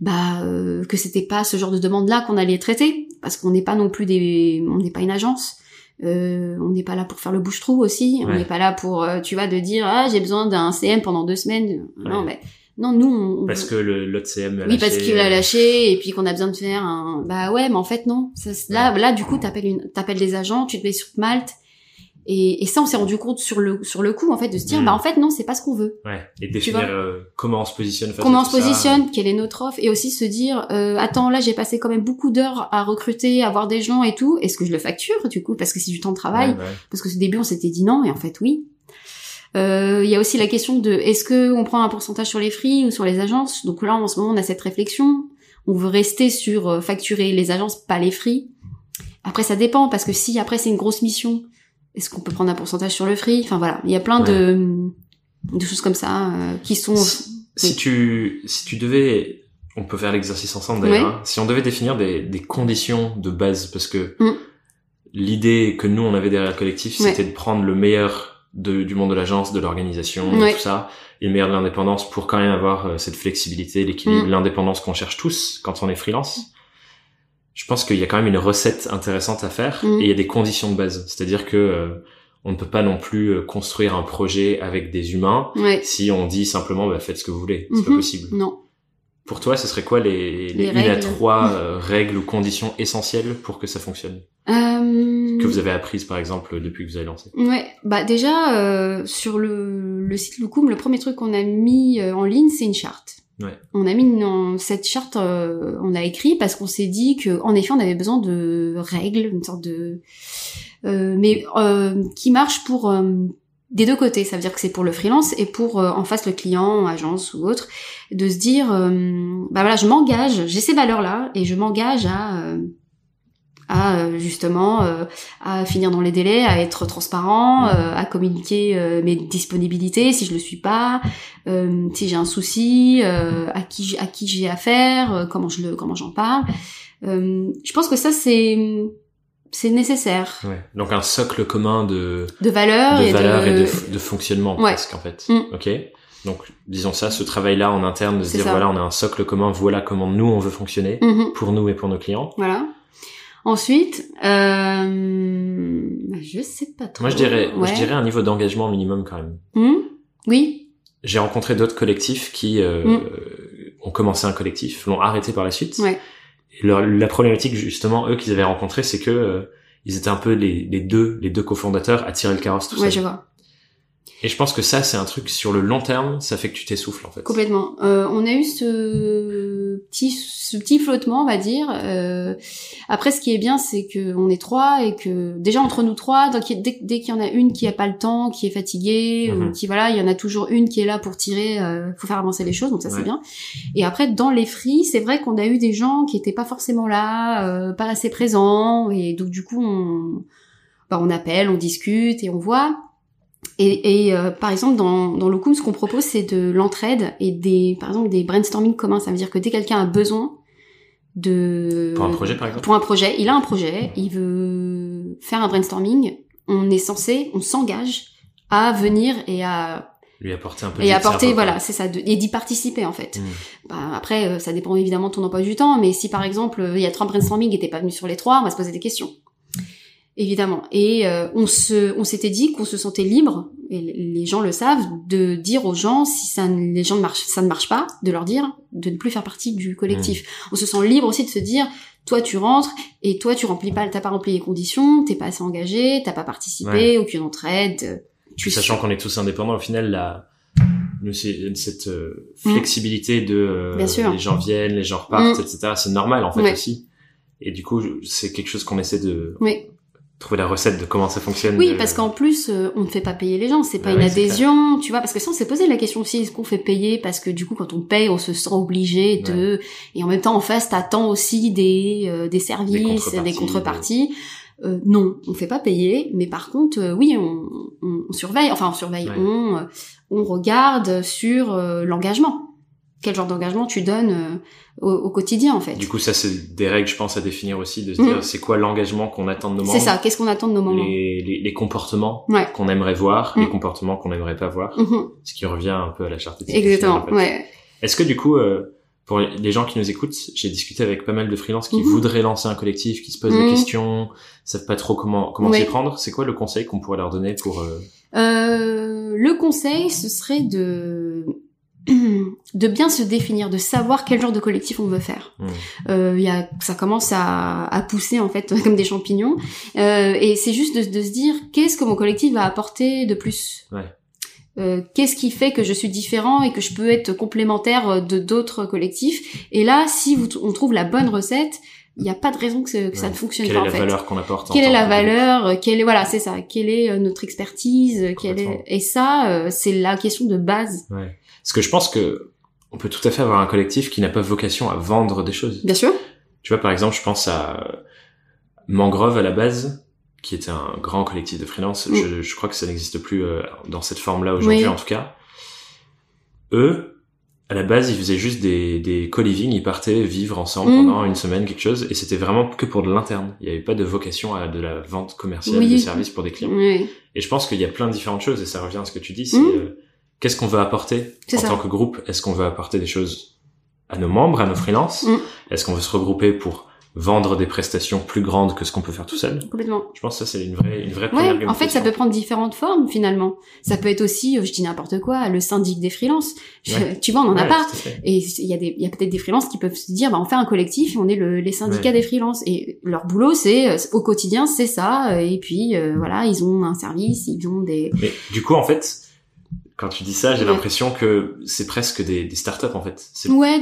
bah euh, que c'était pas ce genre de demande là qu'on allait traiter parce qu'on n'est pas non plus des on n'est pas une agence euh, on n'est pas là pour faire le bouche-trou aussi on Ouais. n'est pas là pour euh, tu vois de dire ah j'ai besoin d'un CM pendant deux semaines non mais non nous on, Parce que le- l'autre CM a oui, parce lâché, qu'il l'a euh, lâché et puis qu'on a besoin de faire un. Bah ouais, mais en fait non. Ça, là, là, du coup, t'appelles une, t'appelles des agents, tu te mets sur Malte. Et, et ça, on s'est rendu compte sur le sur le coup, en fait, de se dire, Mm. bah en fait non, c'est pas ce qu'on veut. Ouais. Et définir euh, comment on se positionne face Comment à on se ça. positionne, quelle est notre offre, et aussi se dire, euh, attends, là, j'ai passé quand même beaucoup d'heures à recruter, à voir des gens et tout. Est-ce que je le facture du coup? Parce que c'est du temps de travail Ouais, ouais. Parce que au début, on s'était dit non, et en fait, oui. Euh, Il y a aussi la question de est-ce que on prend un pourcentage sur les free ou sur les agences? Donc là, en ce moment, on a cette réflexion. On veut rester sur euh, facturer les agences, pas les free. Après, ça dépend parce que si après c'est une grosse mission, est-ce qu'on peut prendre un pourcentage sur le free? Enfin voilà, il y a plein de, de choses comme ça euh, qui sont. Si, tu si tu devais, on peut faire l'exercice ensemble d'ailleurs. Ouais. hein. Si on devait définir des, des conditions de base, parce que Mm. l'idée que nous on avait derrière le collectif, Ouais. c'était de prendre le meilleur de, du monde de l'agence, de l'organisation, Ouais. tout ça, et le meilleur de l'indépendance pour quand même avoir euh, cette flexibilité, l'équilibre, Mm. l'indépendance qu'on cherche tous quand on est freelance. Je pense qu'il y a quand même une recette intéressante à faire Mm. et il y a des conditions de base. C'est-à-dire que euh, on ne peut pas non plus euh, construire un projet avec des humains Ouais. si on dit simplement bah, faites ce que vous voulez. C'est pas Mhm. possible. Non. Pour toi, ce serait quoi les, les, Les une à règles. trois euh, règles ou conditions essentielles pour que ça fonctionne Euh... Que vous avez apprises par exemple depuis que vous avez lancé Ouais, bah déjà euh, sur le, le site Loukoum, le premier truc qu'on a mis en ligne, c'est une charte. Ouais. On a mis une- cette charte, euh, on a écrit parce qu'on s'est dit que en effet, on avait besoin de règles, une sorte de, euh, mais euh, qui marche pour euh, des deux côtés. Ça veut dire que c'est pour le freelance et pour euh, en face le client, agence ou autre, de se dire, euh, bah voilà, je m'engage, j'ai ces valeurs là et je m'engage à euh, à euh, justement euh, à finir dans les délais, à être transparent, euh, à communiquer mes disponibilités si je le suis pas, si j'ai un souci, à qui à qui j'ai affaire, comment je le comment j'en parle. Je pense que ça c'est c'est nécessaire Ouais. Donc un socle commun de, de valeurs de et valeurs de, et de, de fonctionnement Ouais. presque en fait. Mm. Ok. Donc disons ça, ce travail-là en interne de se dire ça. voilà, on a un socle commun, voilà comment nous on veut fonctionner Mhm. pour nous et pour nos clients. Voilà. Ensuite, euh, je sais pas trop. Moi je dirais, Ouais. je dirais un niveau d'engagement minimum quand même. Hmm? Oui. J'ai rencontré d'autres collectifs qui euh, Mm. ont commencé un collectif, l'ont arrêté par la suite. Ouais. Leur- la problématique justement eux qu'ils avaient rencontré, c'est que euh, ils étaient un peu les, les deux les deux cofondateurs à tirer le carrosse tout Ouais, seul. je vois. Et je pense que ça c'est un truc sur le long terme, ça fait que tu t'essouffles en fait. Complètement. Euh, on a eu ce petit, ce petit flottement, on va dire. Euh, après, ce qui est bien, c'est que on est trois et que déjà entre nous trois, donc, dès, dès qu'il y en a une qui a pas le temps, qui est fatiguée, Mhm. ou qui voilà, il y en a toujours une qui est là pour tirer, euh, faut faire avancer les choses, donc ça c'est bien. Et après, dans les free, c'est vrai qu'on a eu des gens qui étaient pas forcément là, euh, pas assez présents, et donc du coup, on, bah, on appelle, on discute et on voit. Et, et euh, par exemple, dans, dans Locum, ce qu'on propose, c'est de l'entraide et des, par exemple, des brainstorming communs. Ça veut dire que dès quelqu'un a besoin de... Pour un projet par exemple. Pour un projet, il a un projet, il veut faire un brainstorming, on est censé, on s'engage à venir et à Lui apporter un peu. et apporter voilà c'est ça de- et d'y participer en fait Mm. bah, après euh, ça dépend évidemment de ton emploi du temps mais si par exemple euh, il y a trois brainstorming et t'es pas venu sur les trois on va se poser des questions évidemment et euh, on se on s'était dit qu'on se sentait libre et les gens le savent de dire aux gens si ça ne- les gens ne marchent ça ne marche pas de leur dire de ne plus faire partie du collectif Mm. on se sent libre aussi de se dire toi tu rentres et toi tu remplis pas t'as pas rempli les conditions t'es pas assez engagé t'as pas participé Ouais. aucune entraide euh, tu Sachant qu'on est tous indépendants, au final, la, nous, c'est- cette euh, Mm. flexibilité de euh, Bien sûr. les gens viennent, les gens repartent, Mm. etc. C'est normal en fait Ouais. aussi. Et du coup, c'est quelque chose qu'on essaie de oui trouver la recette de comment ça fonctionne. Oui, de- parce qu'en plus, euh, on ne fait pas payer les gens, c'est pas Ah une adhésion, tu vois, parce que ça, on s'est posé la question aussi, est-ce qu'on fait payer parce que du coup, quand on paye, on se sent obligé de... Et en même temps, en face, t'attends aussi des, euh, des services, des contreparties, contreparties. Euh, non, on fait pas payer, mais par contre, euh, oui, on, on, on surveille, enfin on surveille, Ouais. on, euh, on regarde sur euh, l'engagement. Quel genre d'engagement tu donnes euh, au, au quotidien, en fait. Du coup, ça, c'est des règles, je pense, à définir aussi, de se Mm. dire c'est quoi l'engagement qu'on attend de nos membres. C'est ça, qu'est-ce qu'on attend de nos moments Les, les, les comportements Ouais. qu'on aimerait voir, Mm. les comportements qu'on n'aimerait pas voir, Mhm. ce qui revient un peu à la charte éthique. Exactement, en fait. ouais. Est-ce que du coup, euh, pour les gens qui nous écoutent, j'ai discuté avec pas mal de freelances qui Mhm. voudraient lancer un collectif, qui se posent des questions, savent pas trop comment comment s'y prendre. C'est quoi le conseil qu'on pourrait leur donner pour euh, Euh, le conseil, ce serait de de bien se définir, de savoir quel genre de collectif on veut faire. hmm, Euh, il y a, ça commence à, à pousser en fait comme des champignons, Euh, et c'est juste de, de se dire qu'est-ce que mon collectif va apporter de plus? Ouais. Euh, qu'est-ce qui fait que je suis différent et que je peux être complémentaire de d'autres collectifs? Et là, si vous, on trouve la bonne recette, il n'y a pas de raison que, ça ne fonctionne quelle pas est la fait. valeur qu'on apporte quelle est la valeur euh, quelle est voilà c'est ça. Quelle est euh, notre expertise euh, quelle est et ça euh, c'est la question de base. Ouais. Parce que je pense que on peut tout à fait avoir un collectif qui n'a pas vocation à vendre des choses. bien sûr Tu vois, par exemple, je pense à Mangrove à la base, qui était un grand collectif de freelance. Mm. Je, je crois que ça n'existe plus euh, dans cette forme-là aujourd'hui, Oui. en tout cas. Eux à la base, ils faisaient juste des, des co-living, ils partaient vivre ensemble Mm. pendant une semaine, quelque chose, et c'était vraiment que pour de l'interne. Il n'y avait pas de vocation à de la vente commerciale Oui. de services pour des clients. Et je pense qu'il y a plein de différentes choses, et ça revient à ce que tu dis, c'est euh, qu'est-ce qu'on veut apporter en ça. tant que groupe? Est-ce qu'on veut apporter des choses à nos membres, à nos freelances? Mm. Est-ce qu'on veut se regrouper pour vendre des prestations plus grandes que ce qu'on peut faire tout seul? Complètement. Je pense que ça, c'est une vraie, une vraie première Ouais, en fait, ça peut prendre différentes formes finalement. Ça peut être aussi, euh, je dis n'importe quoi, le syndic des freelances. Ouais. Tu vois, on en a Ouais, pas. à fait. Et il y a des, il y a peut-être des freelances qui peuvent se dire, bah, on fait un collectif on est le, les syndicats des freelances. Et leur boulot, c'est, euh, au quotidien, c'est ça. Et puis, euh, voilà, ils ont un service, ils ont des, Mais du coup, en fait, quand tu dis ça, j'ai Ouais. l'impression que c'est presque des, des startups, en fait. Ouais,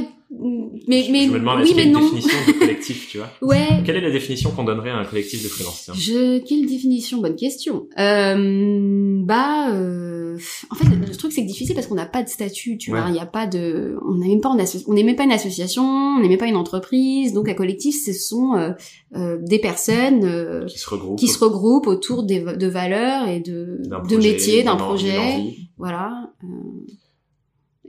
mais, mais, je me demande, oui, mais une non. définition de collectif, tu vois Ouais. Quelle est la définition qu'on donnerait à un collectif de freelance Je, quelle définition? Bonne question. Euh, bah, euh, en fait, le truc c'est que difficile parce qu'on n'a pas de statut, tu Ouais. vois. Il n'y a pas de, on n'est même pas en asso- on n'est même pas une association, on n'est même pas une entreprise. Donc, un collectif, ce sont euh, euh, des personnes euh, Qui se regroupent qui se regroupent autour des, de valeurs et de, métiers, d'un projet. Voilà. euh,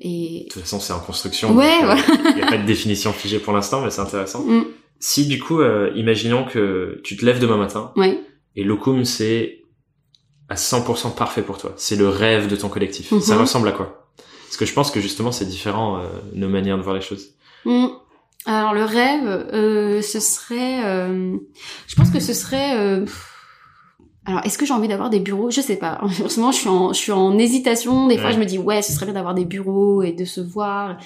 et De toute façon, c'est en construction. Ouais, euh, voilà. Il n'y a pas de définition figée pour l'instant, mais c'est intéressant. Mm, Si, du coup, euh, imaginons que tu te lèves demain matin ouais. et Locum, c'est à 100% parfait pour toi. C'est le rêve de ton collectif. Mhm. Ça ressemble à quoi? Parce que je pense que justement, c'est différent, euh, nos manières de voir les choses. Mm. Alors le rêve, euh, ce serait, euh, je pense que ce serait. euh, alors est-ce que j'ai envie d'avoir des bureaux? Je sais pas. En ce moment, je suis en, je suis en hésitation. Des fois, Ouais. je me dis ouais, ce serait bien d'avoir des bureaux et de se voir.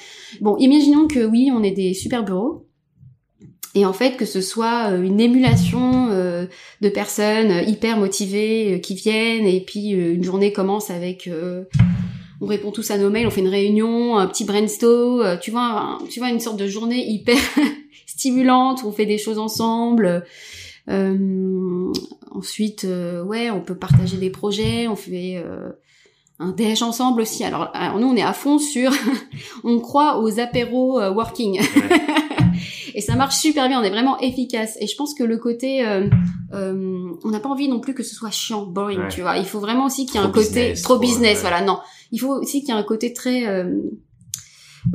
Bon, imaginons que oui, on ait des super bureaux. Et en fait, que ce soit euh, une émulation euh, de personnes euh, hyper motivées euh, qui viennent, et puis euh, une journée commence avec, euh, on répond tous à nos mails, on fait une réunion, un petit brainstorm, tu vois, un- tu vois une sorte de journée hyper stimulante où on fait des choses ensemble. Euh, ensuite, euh, ouais, on peut partager des projets, on fait euh, un déj ensemble aussi. Alors, alors nous, on est à fond sur, on croit aux apéros euh, working. Et ça marche super bien, on est vraiment efficace. Et je pense que le côté, euh, euh, on n'a pas envie non plus que ce soit chiant, boring, Ouais. tu vois. Il faut vraiment aussi qu'il y ait un côté business, trop trop, business, ouais. voilà. Non, il faut aussi qu'il y ait un côté très,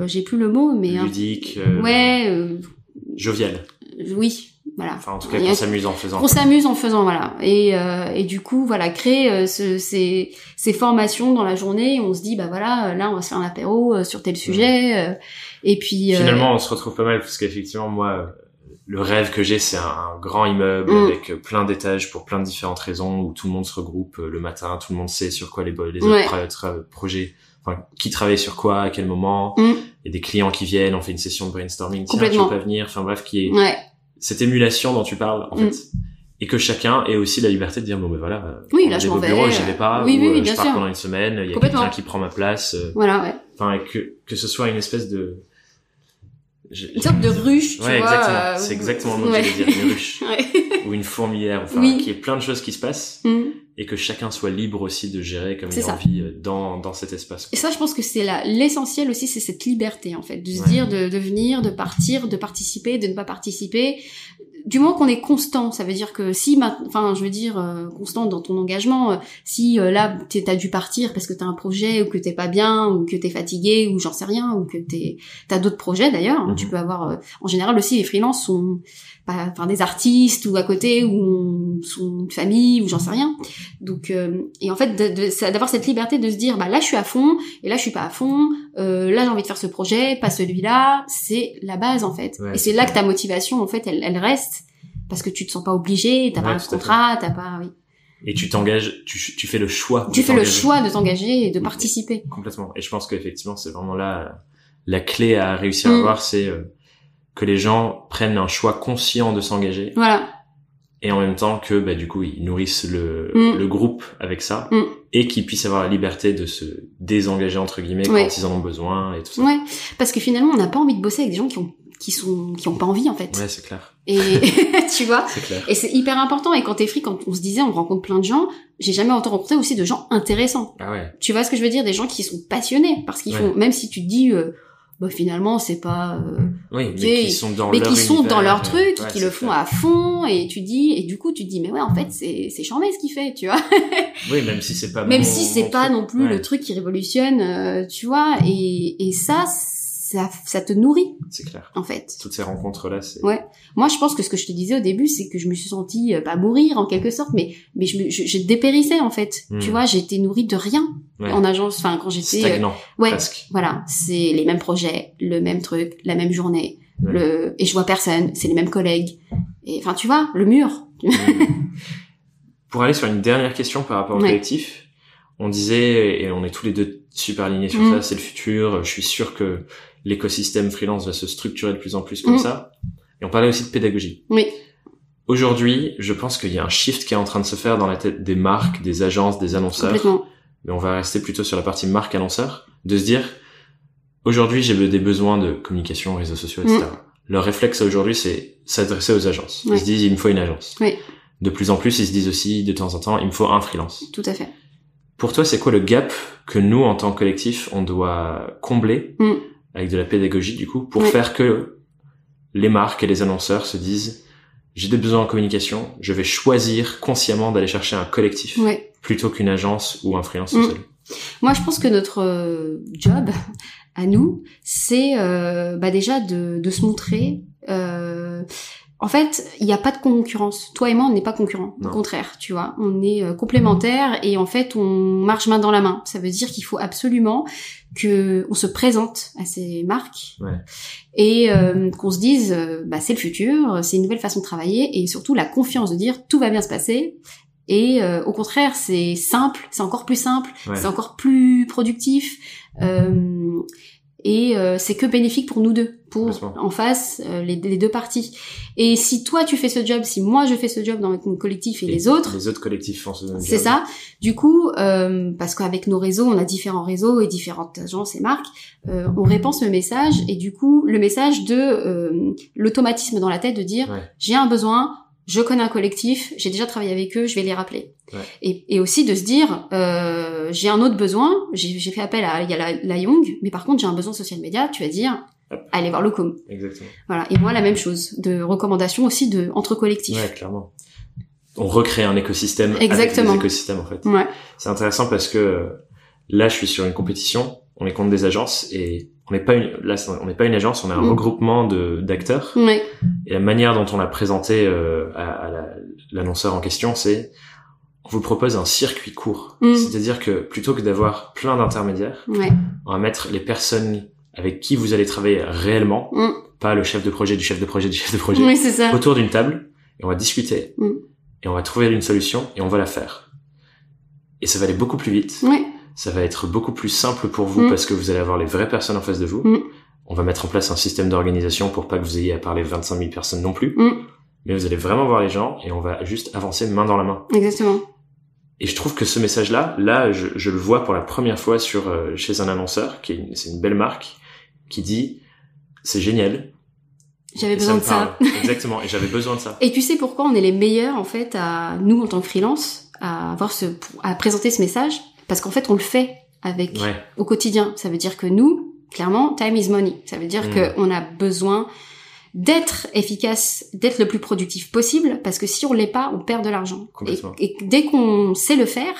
j'ai plus le mot, mais Ludique, euh, ouais, euh, jovial. oui, voilà. Enfin, en tout cas, qu'on s'amuse en faisant. On s'amuse en faisant, voilà. Et, euh, et du coup, voilà, créer euh, ce- ces, ces formations dans la journée. On se dit, bah voilà, euh, là, on va se faire un apéro euh, sur tel sujet. euh, et puis, euh, Finalement, on se retrouve pas mal parce qu'effectivement, moi, euh, le rêve que j'ai, c'est un, un grand immeuble Mm. avec euh, plein d'étages pour plein de différentes raisons où tout le monde se regroupe euh, le matin, tout le monde sait sur quoi les, les Ouais. autres projets, enfin, qui travaille sur quoi, à quel moment. Mm. Il y a des clients qui viennent, on fait une session de brainstorming. Tiens, tu veux pas venir? Enfin bref, qui est ouais, cette émulation dont tu parles, en Mm. fait. Et que chacun ait aussi la liberté de dire, bon, ben voilà, euh, Oui, là, je m'en vais, j'y vais pas, oui, ou oui, euh, oui, je bien pars sûr. pendant une semaine, il y a quelqu'un qui prend ma place, euh, voilà, ouais. enfin, que, que ce soit une espèce de, je- Une sorte de ruche, tu Ouais, vois. exactement. euh, C'est exactement le mot ouais. que j'allais dire, une ruche. Ouais. ou une fourmilière, enfin, Oui. qu'il y ait plein de choses qui se passent Mm. Et que chacun soit libre aussi de gérer comme il a envie euh, dans, dans cet espace. Et ça, je pense que c'est l'essentiel aussi, c'est cette liberté, en fait, de se Ouais. dire, de, de venir, de partir, de participer, de ne pas participer. Du moment qu'on est constant, ça veut dire que si, enfin, je veux dire, euh, constant dans ton engagement, euh, si euh, là, t'as dû partir parce que t'as un projet, ou que t'es pas bien, ou que t'es fatigué, ou j'en sais rien, ou que t'es, t'as d'autres projets d'ailleurs, hein, Mhm. tu peux avoir, euh, en général aussi, les freelances sont, enfin, des artistes, ou à côté, ou une famille, ou j'en sais rien. Donc, euh, et en fait, d'avoir cette liberté de se dire, bah là, je suis à fond, et là, je suis pas à fond. Euh, là, j'ai envie de faire ce projet, pas celui-là. C'est la base en fait. Ouais, et c'est là que ta motivation, en fait, elle, elle reste parce que tu te sens pas obligé, t'as Ouais, pas un contrat, t'as pas. Oui. Et tu t'engages, tu, tu fais le choix. Tu fais le choix de t'engager et de participer. Complètement. Et je pense qu'effectivement, c'est vraiment là la clé à réussir à Mm. avoir, c'est euh, que les gens prennent un choix conscient de s'engager Voilà. et en même temps que bah, du coup ils nourrissent le, Mm. le groupe avec ça Mm. et qu'ils puissent avoir la liberté de se désengager entre guillemets Ouais. quand ils en ont besoin et tout ça. Ouais. Parce que finalement, on n'a pas envie de bosser avec des gens qui ont qui sont qui ont pas envie en fait. Ouais, c'est clair. Et tu vois? C'est clair. Et c'est hyper important. Et quand t'es free, quand on se disait, on rencontre plein de gens, j'ai jamais autant rencontré aussi de gens intéressants. Ah ouais. Tu vois ce que je veux dire? Des gens qui sont passionnés parce qu'ils Ouais. font, même si tu te dis, euh, bah finalement c'est pas, euh, Oui, mais qui sont dans mais leur qui sont dans leur euh, truc, ouais, qui le font à fond, et tu dis, et du coup tu te dis, mais ouais en fait c'est c'est charmé ce qu'il fait, tu vois. Oui, même si c'est pas même mon- si c'est pas truc. non plus Ouais. le truc qui révolutionne, euh, tu vois. Et et ça ça, ça te nourrit C'est clair. en fait. Toutes ces rencontres-là, c'est... Ouais. Moi, je pense que ce que je te disais au début, c'est que je me suis sentie euh, pas mourir en quelque sorte, mais mais je, me- je, je dépérissais en fait. Hmm. Tu vois, j'ai été nourrie de rien Ouais. en agence. Enfin, quand j'étais, euh, Stagnant, ouais, presque. voilà, c'est les mêmes projets, le même truc, la même journée, Ouais. le et je vois personne, c'est les mêmes collègues. Et enfin, tu vois, le mur. Pour aller sur une dernière question par rapport au collectif, on disait, et on est tous les deux super alignés sur ça, c'est le futur, je suis sûr que l'écosystème freelance va se structurer de plus en plus comme Mm. ça. Et on parlait aussi de pédagogie. Oui. Aujourd'hui, je pense qu'il y a un shift qui est en train de se faire dans la tête des marques, des agences, des annonceurs. Mais on va rester plutôt sur la partie marque annonceur, de se dire, aujourd'hui j'ai des besoins de communication, réseaux sociaux, etc. Leur réflexe aujourd'hui, c'est s'adresser aux agences. Mm. Ils se disent, il me faut une agence. Oui. De plus en plus, ils se disent aussi, de temps en temps, il me faut un freelance. Tout à fait. Pour toi, c'est quoi le gap que nous, en tant que collectif, on doit combler Mm. Avec de la pédagogie, du coup, pour Ouais. faire que les marques et les annonceurs se disent, j'ai des besoins en communication, je vais choisir consciemment d'aller chercher un collectif Ouais. plutôt qu'une agence ou un freelance Mm. tout seul. Moi, je pense que notre euh, job à nous, c'est euh, bah déjà de, de se montrer. euh, en fait, il n'y a pas de concurrence. Toi et moi, on n'est pas concurrents. Au contraire, tu vois, on est euh, complémentaires et en fait, on marche main dans la main. Ça veut dire qu'il faut absolument que on se présente à ces marques Ouais. et euh, qu'on se dise, euh, bah, c'est le futur, c'est une nouvelle façon de travailler et surtout la confiance de dire tout va bien se passer. Et euh, au contraire, c'est simple, c'est encore plus simple, Ouais. c'est encore plus productif. Euh, et euh, c'est que bénéfique pour nous deux, pour en face euh, les, les deux parties. Et si toi tu fais ce job, si moi je fais ce job dans mon collectif et, les autres, Les autres collectifs font ce même c'est job. ça. Du coup, euh, parce qu'avec nos réseaux, on a différents réseaux et différentes agences et marques, euh, on répand ce message et du coup, le message de euh, l'automatisme dans la tête de dire Ouais. j'ai un besoin, je connais un collectif, j'ai déjà travaillé avec eux, je vais les rappeler. Ouais. Et, et aussi de se dire euh, j'ai un autre besoin, j'ai fait appel à il y a la, la Young, mais par contre j'ai un besoin social media, tu vas dire Hop. allez voir le com. Exactement. Voilà. Et moi la même chose, de recommandation aussi de entre collectifs. Ouais, clairement. On recrée un écosystème Exactement. avec des écosystèmes, en fait. Ouais. C'est intéressant parce que euh, là, je suis sur une compétition, on est contre des agences et on n'est pas une, là, on n'est pas une agence, on est un Mm. regroupement de d'acteurs. Ouais. Et la manière dont on l'a présenté euh, à, à la- l'annonceur en question, c'est on vous propose un circuit court. Mm. C'est-à-dire que plutôt que d'avoir plein d'intermédiaires, Ouais. on va mettre les personnes avec qui vous allez travailler réellement, Mm. pas le chef de projet du chef de projet du chef de projet, Oui, c'est ça. autour d'une table et on va discuter et on va trouver une solution et on va la faire. Et ça va aller beaucoup plus vite. Ça va être beaucoup plus simple pour vous Mm. parce que vous allez avoir les vraies personnes en face de vous. Mm. On va mettre en place un système d'organisation pour pas que vous ayez à parler 25 000 personnes non plus. Mm. Mais vous allez vraiment voir les gens et on va juste avancer main dans la main. Exactement. Et je trouve que ce message-là, là, je, je le vois pour la première fois sur euh, chez un annonceur, qui est une, c'est une belle marque, qui dit c'est génial. J'avais besoin de ça. Exactement. Et j'avais besoin de ça. Et tu sais pourquoi on est les meilleurs en fait à nous en tant que freelance à avoir ce à présenter ce message? Parce qu'en fait on le fait avec Ouais. au quotidien. Ça veut dire que nous, clairement, time is money. Ça veut dire Mm. que on a besoin d'être efficace, d'être le plus productif possible, parce que si on l'est pas, on perd de l'argent. Et, et dès qu'on sait le faire,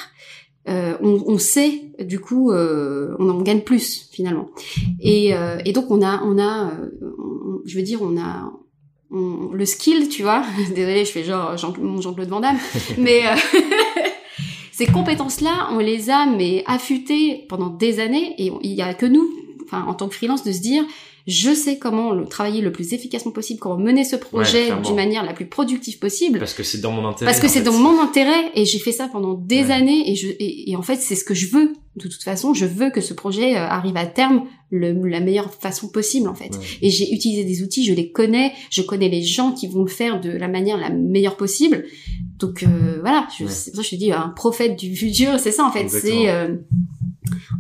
euh, on, on sait, du coup, euh, on en gagne plus finalement. Et, euh, et donc on a, on a, euh, on- je veux dire, on a on- le skill, tu vois. Désolée, je fais genre Jean, mon Jean-Claude Van Damme, mais euh, ces compétences-là, on les a mais affûtées pendant des années, et il y a que nous, enfin en tant que freelance, de se dire je sais comment le travailler le plus efficacement possible, comment mener ce projet clairement. d'une manière la plus productive possible. Parce que c'est dans mon intérêt. Parce que c'est dans mon intérêt et j'ai fait ça pendant des Ouais. années et, je, et, et en fait c'est ce que je veux. De toute façon, je veux que ce projet euh, arrive à terme le, la meilleure façon possible en fait. Ouais. Et j'ai utilisé des outils, je les connais, je connais les gens qui vont le faire de la manière la meilleure possible. Donc euh, voilà, je- Ouais. c'est pour ça que je te dis un prophète du futur, c'est ça en fait. C'est euh,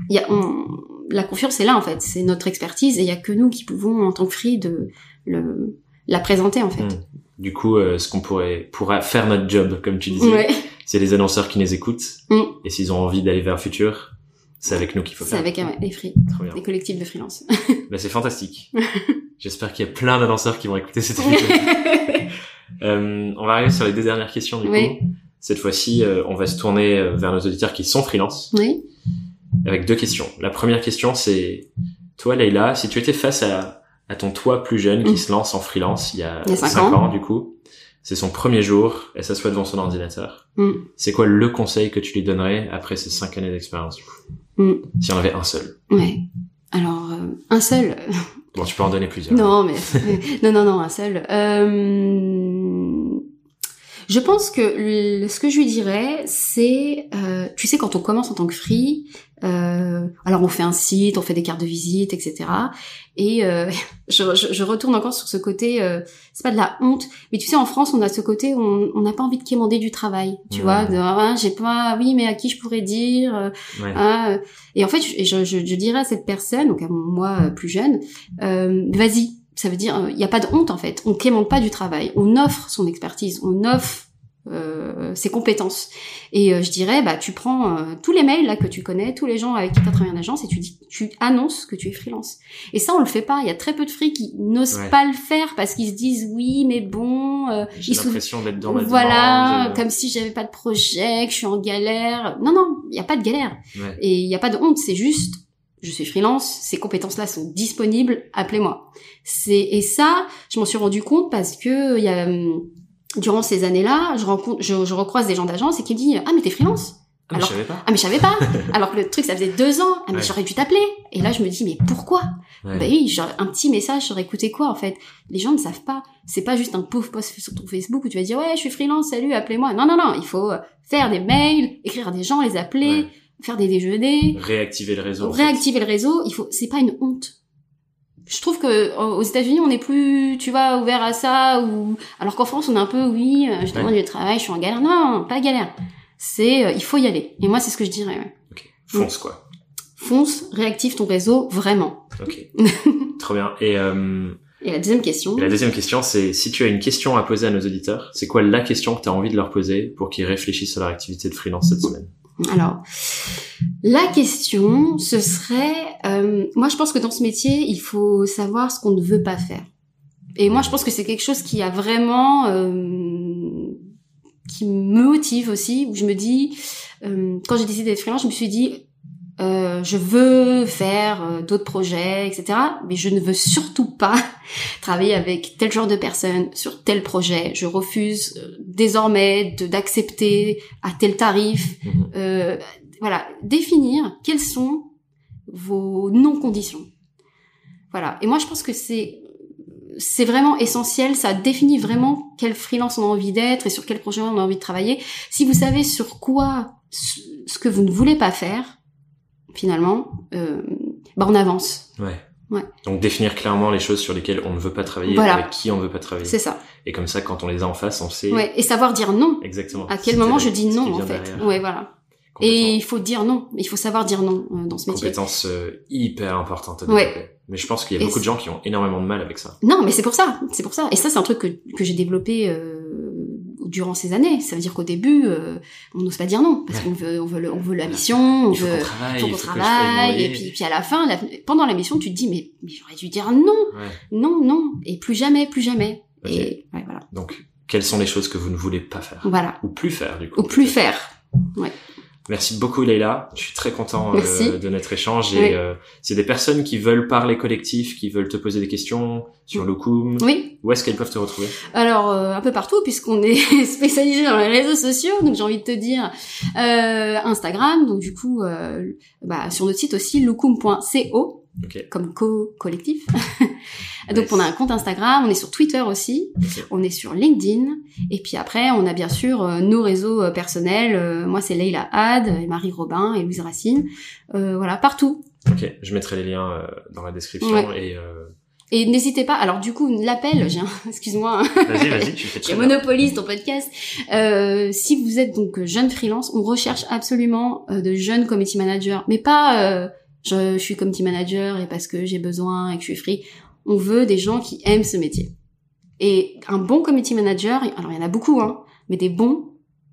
y a, on- la confiance est là en fait, c'est notre expertise et il y a que nous qui pouvons en tant que free de le, la présenter en fait. Mm. Du coup, euh, ce qu'on pourrait pourra faire notre job, comme tu disais, Ouais, c'est les annonceurs qui nous écoutent. Mm. Et s'ils ont envie d'aller vers le futur, c'est avec nous qu'il faut c'est faire. avec euh, les free, les collectifs de freelance. Bah, c'est fantastique. J'espère qu'il y a plein d'annonceurs qui vont écouter cette épisode. Euh, on va arriver sur les deux dernières questions du Oui. coup. Cette fois-ci, euh, on va se tourner euh, vers nos auditeurs qui sont freelance oui. avec deux questions. La première question, c'est Toi, Leïla, si tu étais face à, à ton toi plus jeune qui Mm. se lance en freelance il y a, Il y a cinq 5 ans. ans. du coup, c'est son premier jour, elle s'assoit devant son ordinateur. Mm. C'est quoi le conseil que tu lui donnerais après ces 5 années d'expérience du coup Mm. S'il y en avait un seul? Ouais. Alors, euh, un seul. Bon, tu peux en donner plusieurs. non, mais non, non, non, un seul. Euh, Je pense que ce que je lui dirais, c'est, euh, tu sais, quand on commence en tant que free, euh, alors on fait un site, on fait des cartes de visite, etc. Et euh, je, je, je retourne encore sur ce côté, euh, c'est pas de la honte, mais tu sais, en France, on a ce côté où on n'a pas envie de quémander du travail, tu vois, de, ah, j'ai pas, oui, mais à qui je pourrais dire, euh, Ouais. ah, euh, et en fait, je, je, dirais à cette personne, donc à moi euh, plus jeune, euh, vas-y. Ça veut dire, il n'y a pas de honte en fait. On quémande pas du travail. On offre son expertise. On offre euh, ses compétences. Et euh, je dirais, bah, tu prends euh, tous les mails là que tu connais, tous les gens avec qui tu as travaillé en agence, et tu dis, tu annonces que tu es freelance. Et ça, on le fait pas. Il y a très peu de free qui n'osent Ouais. pas le faire parce qu'ils se disent, oui, mais bon, euh, J'ai l'impression d'être dans voilà, demande. comme si j'avais pas de projet, que je suis en galère. Non, non, il n'y a pas de galère. Ouais. Et il n'y a pas de honte, c'est juste, je suis freelance, ces compétences-là sont disponibles, appelez-moi. C'est et ça, je m'en suis rendu compte parce que il y a hum, durant ces années-là, je rencontre, je, je recroise des gens d'agence et qui me disent ah mais t'es freelance? Ah, mais je savais pas. Ah mais je savais pas. Alors que le truc ça faisait deux ans. Ah mais Ouais. j'aurais dû t'appeler. Et là je me dis mais pourquoi? Ouais. Bah oui, genre, un petit message, j'aurais écouté quoi en fait Les gens ne savent pas. C'est pas juste un pauvre post sur ton Facebook où tu vas dire ouais je suis freelance, salut, appelez-moi. Non non non, il faut euh, faire des mails, écrire à des gens, les appeler, Ouais. faire des déjeuners, Réactiver le réseau. en fait. réactiver le réseau. Il faut, c'est pas une honte. Je trouve que euh, aux États-Unis on est plus, tu vois, ouvert à ça ou alors qu'en France on est un peu oui, euh, je demande du travail, je suis en galère. Non, pas galère. C'est euh, il faut y aller. Et moi c'est ce que je dirais. ouais. Ok. Fonce quoi. Fonce, réactive ton réseau vraiment. Ok. Trop bien. Et, euh, Et la deuxième question. et la deuxième question, c'est si tu as une question à poser à nos auditeurs, c'est quoi la question que tu as envie de leur poser pour qu'ils réfléchissent à leur activité de freelance cette semaine? Alors, la question, ce serait, euh, moi je pense que dans ce métier, il faut savoir ce qu'on ne veut pas faire. Et moi je pense que c'est quelque chose qui a vraiment, euh, qui me motive aussi, où je me dis, euh, quand j'ai décidé d'être freelance, je me suis dit, euh, je veux faire euh, d'autres projets, etc. Mais je ne veux surtout pas travailler avec tel genre de personnes sur tel projet. Je refuse euh, désormais d'accepter à tel tarif Mhm. euh, voilà, définir quelles sont vos non-conditions. Voilà. Et moi, je pense que c'est c'est vraiment essentiel. Ça définit vraiment quel freelance on a envie d'être et sur quel projet on a envie de travailler. Si vous savez sur quoi ce que vous ne voulez pas faire, finalement, euh, bah on avance. Ouais. Ouais. Donc définir clairement les choses sur lesquelles on ne veut pas travailler, Voilà. avec qui on ne veut pas travailler. C'est ça. Et comme ça, quand on les a en face, on sait Ouais. Et savoir dire non. exactement. À quel moment je dis non en fait. derrière. Ouais, voilà. Et il faut dire non. Il faut savoir dire non euh, dans ce métier. compétence euh, hyper importante à Ouais. Mais je pense qu'il y a Et beaucoup de gens qui ont énormément de mal avec ça. Non, mais c'est pour ça, c'est pour ça. Et ça, c'est un truc que, que j'ai développé euh, durant ces années. Ça veut dire qu'au début, euh, on n'ose pas dire non parce Ouais. qu'on veut, on veut, le- on veut la mission, on Il faut veut, qu'on travaille, faut qu'on travaille. Et puis, puis à la fin, la- pendant la mission, tu te dis mais, mais j'aurais dû dire non, Ouais. non, non, et plus jamais, plus jamais. Et ouais, voilà, Donc, quelles sont les choses que vous ne voulez pas faire? Voilà, Ou plus faire, du coup ou plus faire. Merci beaucoup, Leïla. Je suis très content euh, de notre échange. Et Oui. euh, a des personnes qui veulent parler collectif, qui veulent te poser des questions sur Locum, Oui. où est-ce qu'elles peuvent te retrouver? Alors euh, un peu partout puisqu'on est spécialisé dans les réseaux sociaux, donc j'ai envie de te dire euh, Instagram, donc du coup euh, bah, sur notre site aussi lucum.co Ok. comme co-collectif. Donc on a un compte Instagram, on est sur Twitter aussi, on est sur LinkedIn et puis après on a bien sûr euh, nos réseaux euh, personnels. Euh, moi c'est Leila Had, et Marie Robin et Louise Racine. Euh, voilà partout. Ok. Je mettrai les liens dans la description. Ouais. Et euh, Et n'hésitez pas. Alors du coup l'appel, j'ai un... excuse-moi. hein. vas-y, vas-y, tu fais très monopolise ton podcast. Euh, si vous êtes donc jeune freelance, on recherche absolument euh, de jeunes committee managers, mais pas euh, je, je suis committee manager et parce que j'ai besoin et que je suis free. On veut des gens qui aiment ce métier. Et un bon committee manager, alors il y en a beaucoup, hein, mais des bons,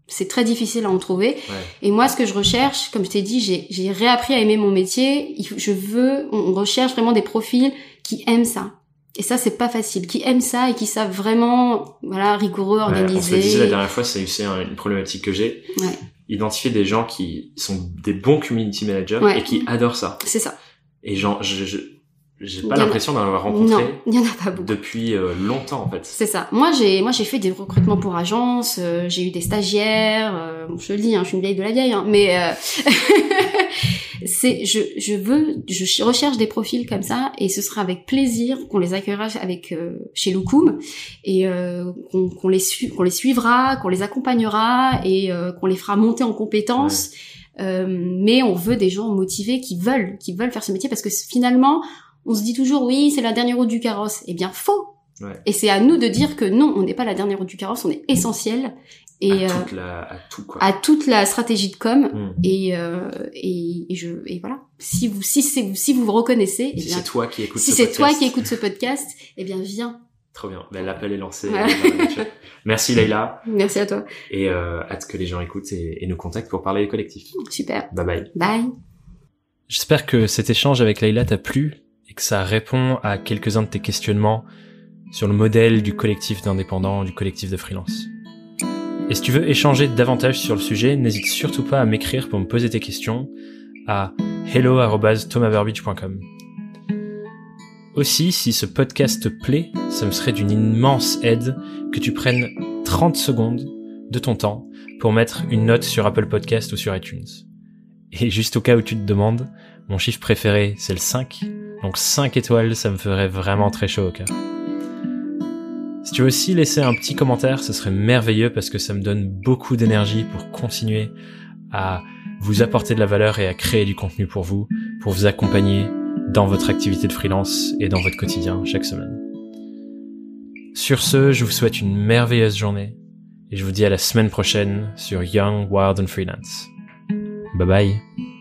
c'est très difficile à en trouver. Ouais. Et moi, ce que je recherche, comme je t'ai dit, j'ai, réappris à aimer mon métier. Je veux, on recherche vraiment des profils qui aiment ça. Et ça, c'est pas facile. Qui aiment ça et qui savent vraiment, voilà, rigoureux, Ouais, on se le organisé. disait la dernière fois, c'est c'est un- une problématique que j'ai. Ouais. Identifier des gens qui sont des bons community managers et qui adorent ça. C'est ça. Et genre, je, je- J'ai pas l'impression d'en avoir Non, rencontré il y en a pas beaucoup. depuis euh, longtemps en fait. C'est ça. Moi, j'ai, moi, j'ai fait des recrutements pour agences. euh, j'ai eu des stagiaires. euh, bon, je le dis, hein, je suis une vieille de la vieille, hein, mais euh, c'est, je, je veux, je ch- recherche des profils comme ça, et ce sera avec plaisir qu'on les accueillera avec euh, chez Loukoum et euh, qu'on, qu'on les su- qu'on les suivra, qu'on les accompagnera et euh, qu'on les fera monter en compétences. Euh, mais on veut des gens motivés qui veulent, qui veulent faire ce métier parce que finalement, on se dit toujours oui, c'est la dernière roue du carrosse. Eh bien, faux. Ouais. Et c'est à nous de dire que non, on n'est pas la dernière roue du carrosse, on est essentiel et à, euh, toute la, à tout quoi. à toute la stratégie de com. Hmm. Et, euh, et, et je et voilà. Si vous si c'est si vous vous reconnaissez, eh Si c'est toi qui écoutes si ce c'est toi podcast, qui écoutes ce podcast, eh bien viens. Trop bien. Ben, L'appel est lancé. Ouais. Merci Leïla Merci à toi. et euh, hâte que les gens écoutent et, et nous contactent pour parler des collectifs. Super. Bye bye. Bye. J'espère que cet échange avec Leïla t'a plu que ça répond à quelques-uns de tes questionnements sur le modèle du collectif d'indépendants, du collectif de freelance. Et si tu veux échanger davantage sur le sujet, n'hésite surtout pas à m'écrire pour me poser tes questions à hello@thomasburbidge.com. Aussi, si ce podcast te plaît, ça me serait d'une immense aide que tu prennes 30 secondes de ton temps pour mettre une note sur Apple Podcast ou sur iTunes. Et juste au cas où tu te demandes, mon chiffre préféré, c'est le 5. Donc 5 étoiles, ça me ferait vraiment très chaud au cœur. Si tu veux aussi laisser un petit commentaire, ce serait merveilleux parce que ça me donne beaucoup d'énergie pour continuer à vous apporter de la valeur et à créer du contenu pour vous, pour vous accompagner dans votre activité de freelance et dans votre quotidien chaque semaine. Sur ce, je vous souhaite une merveilleuse journée et je vous dis à la semaine prochaine sur Young, Wild and Freelance. Bye bye.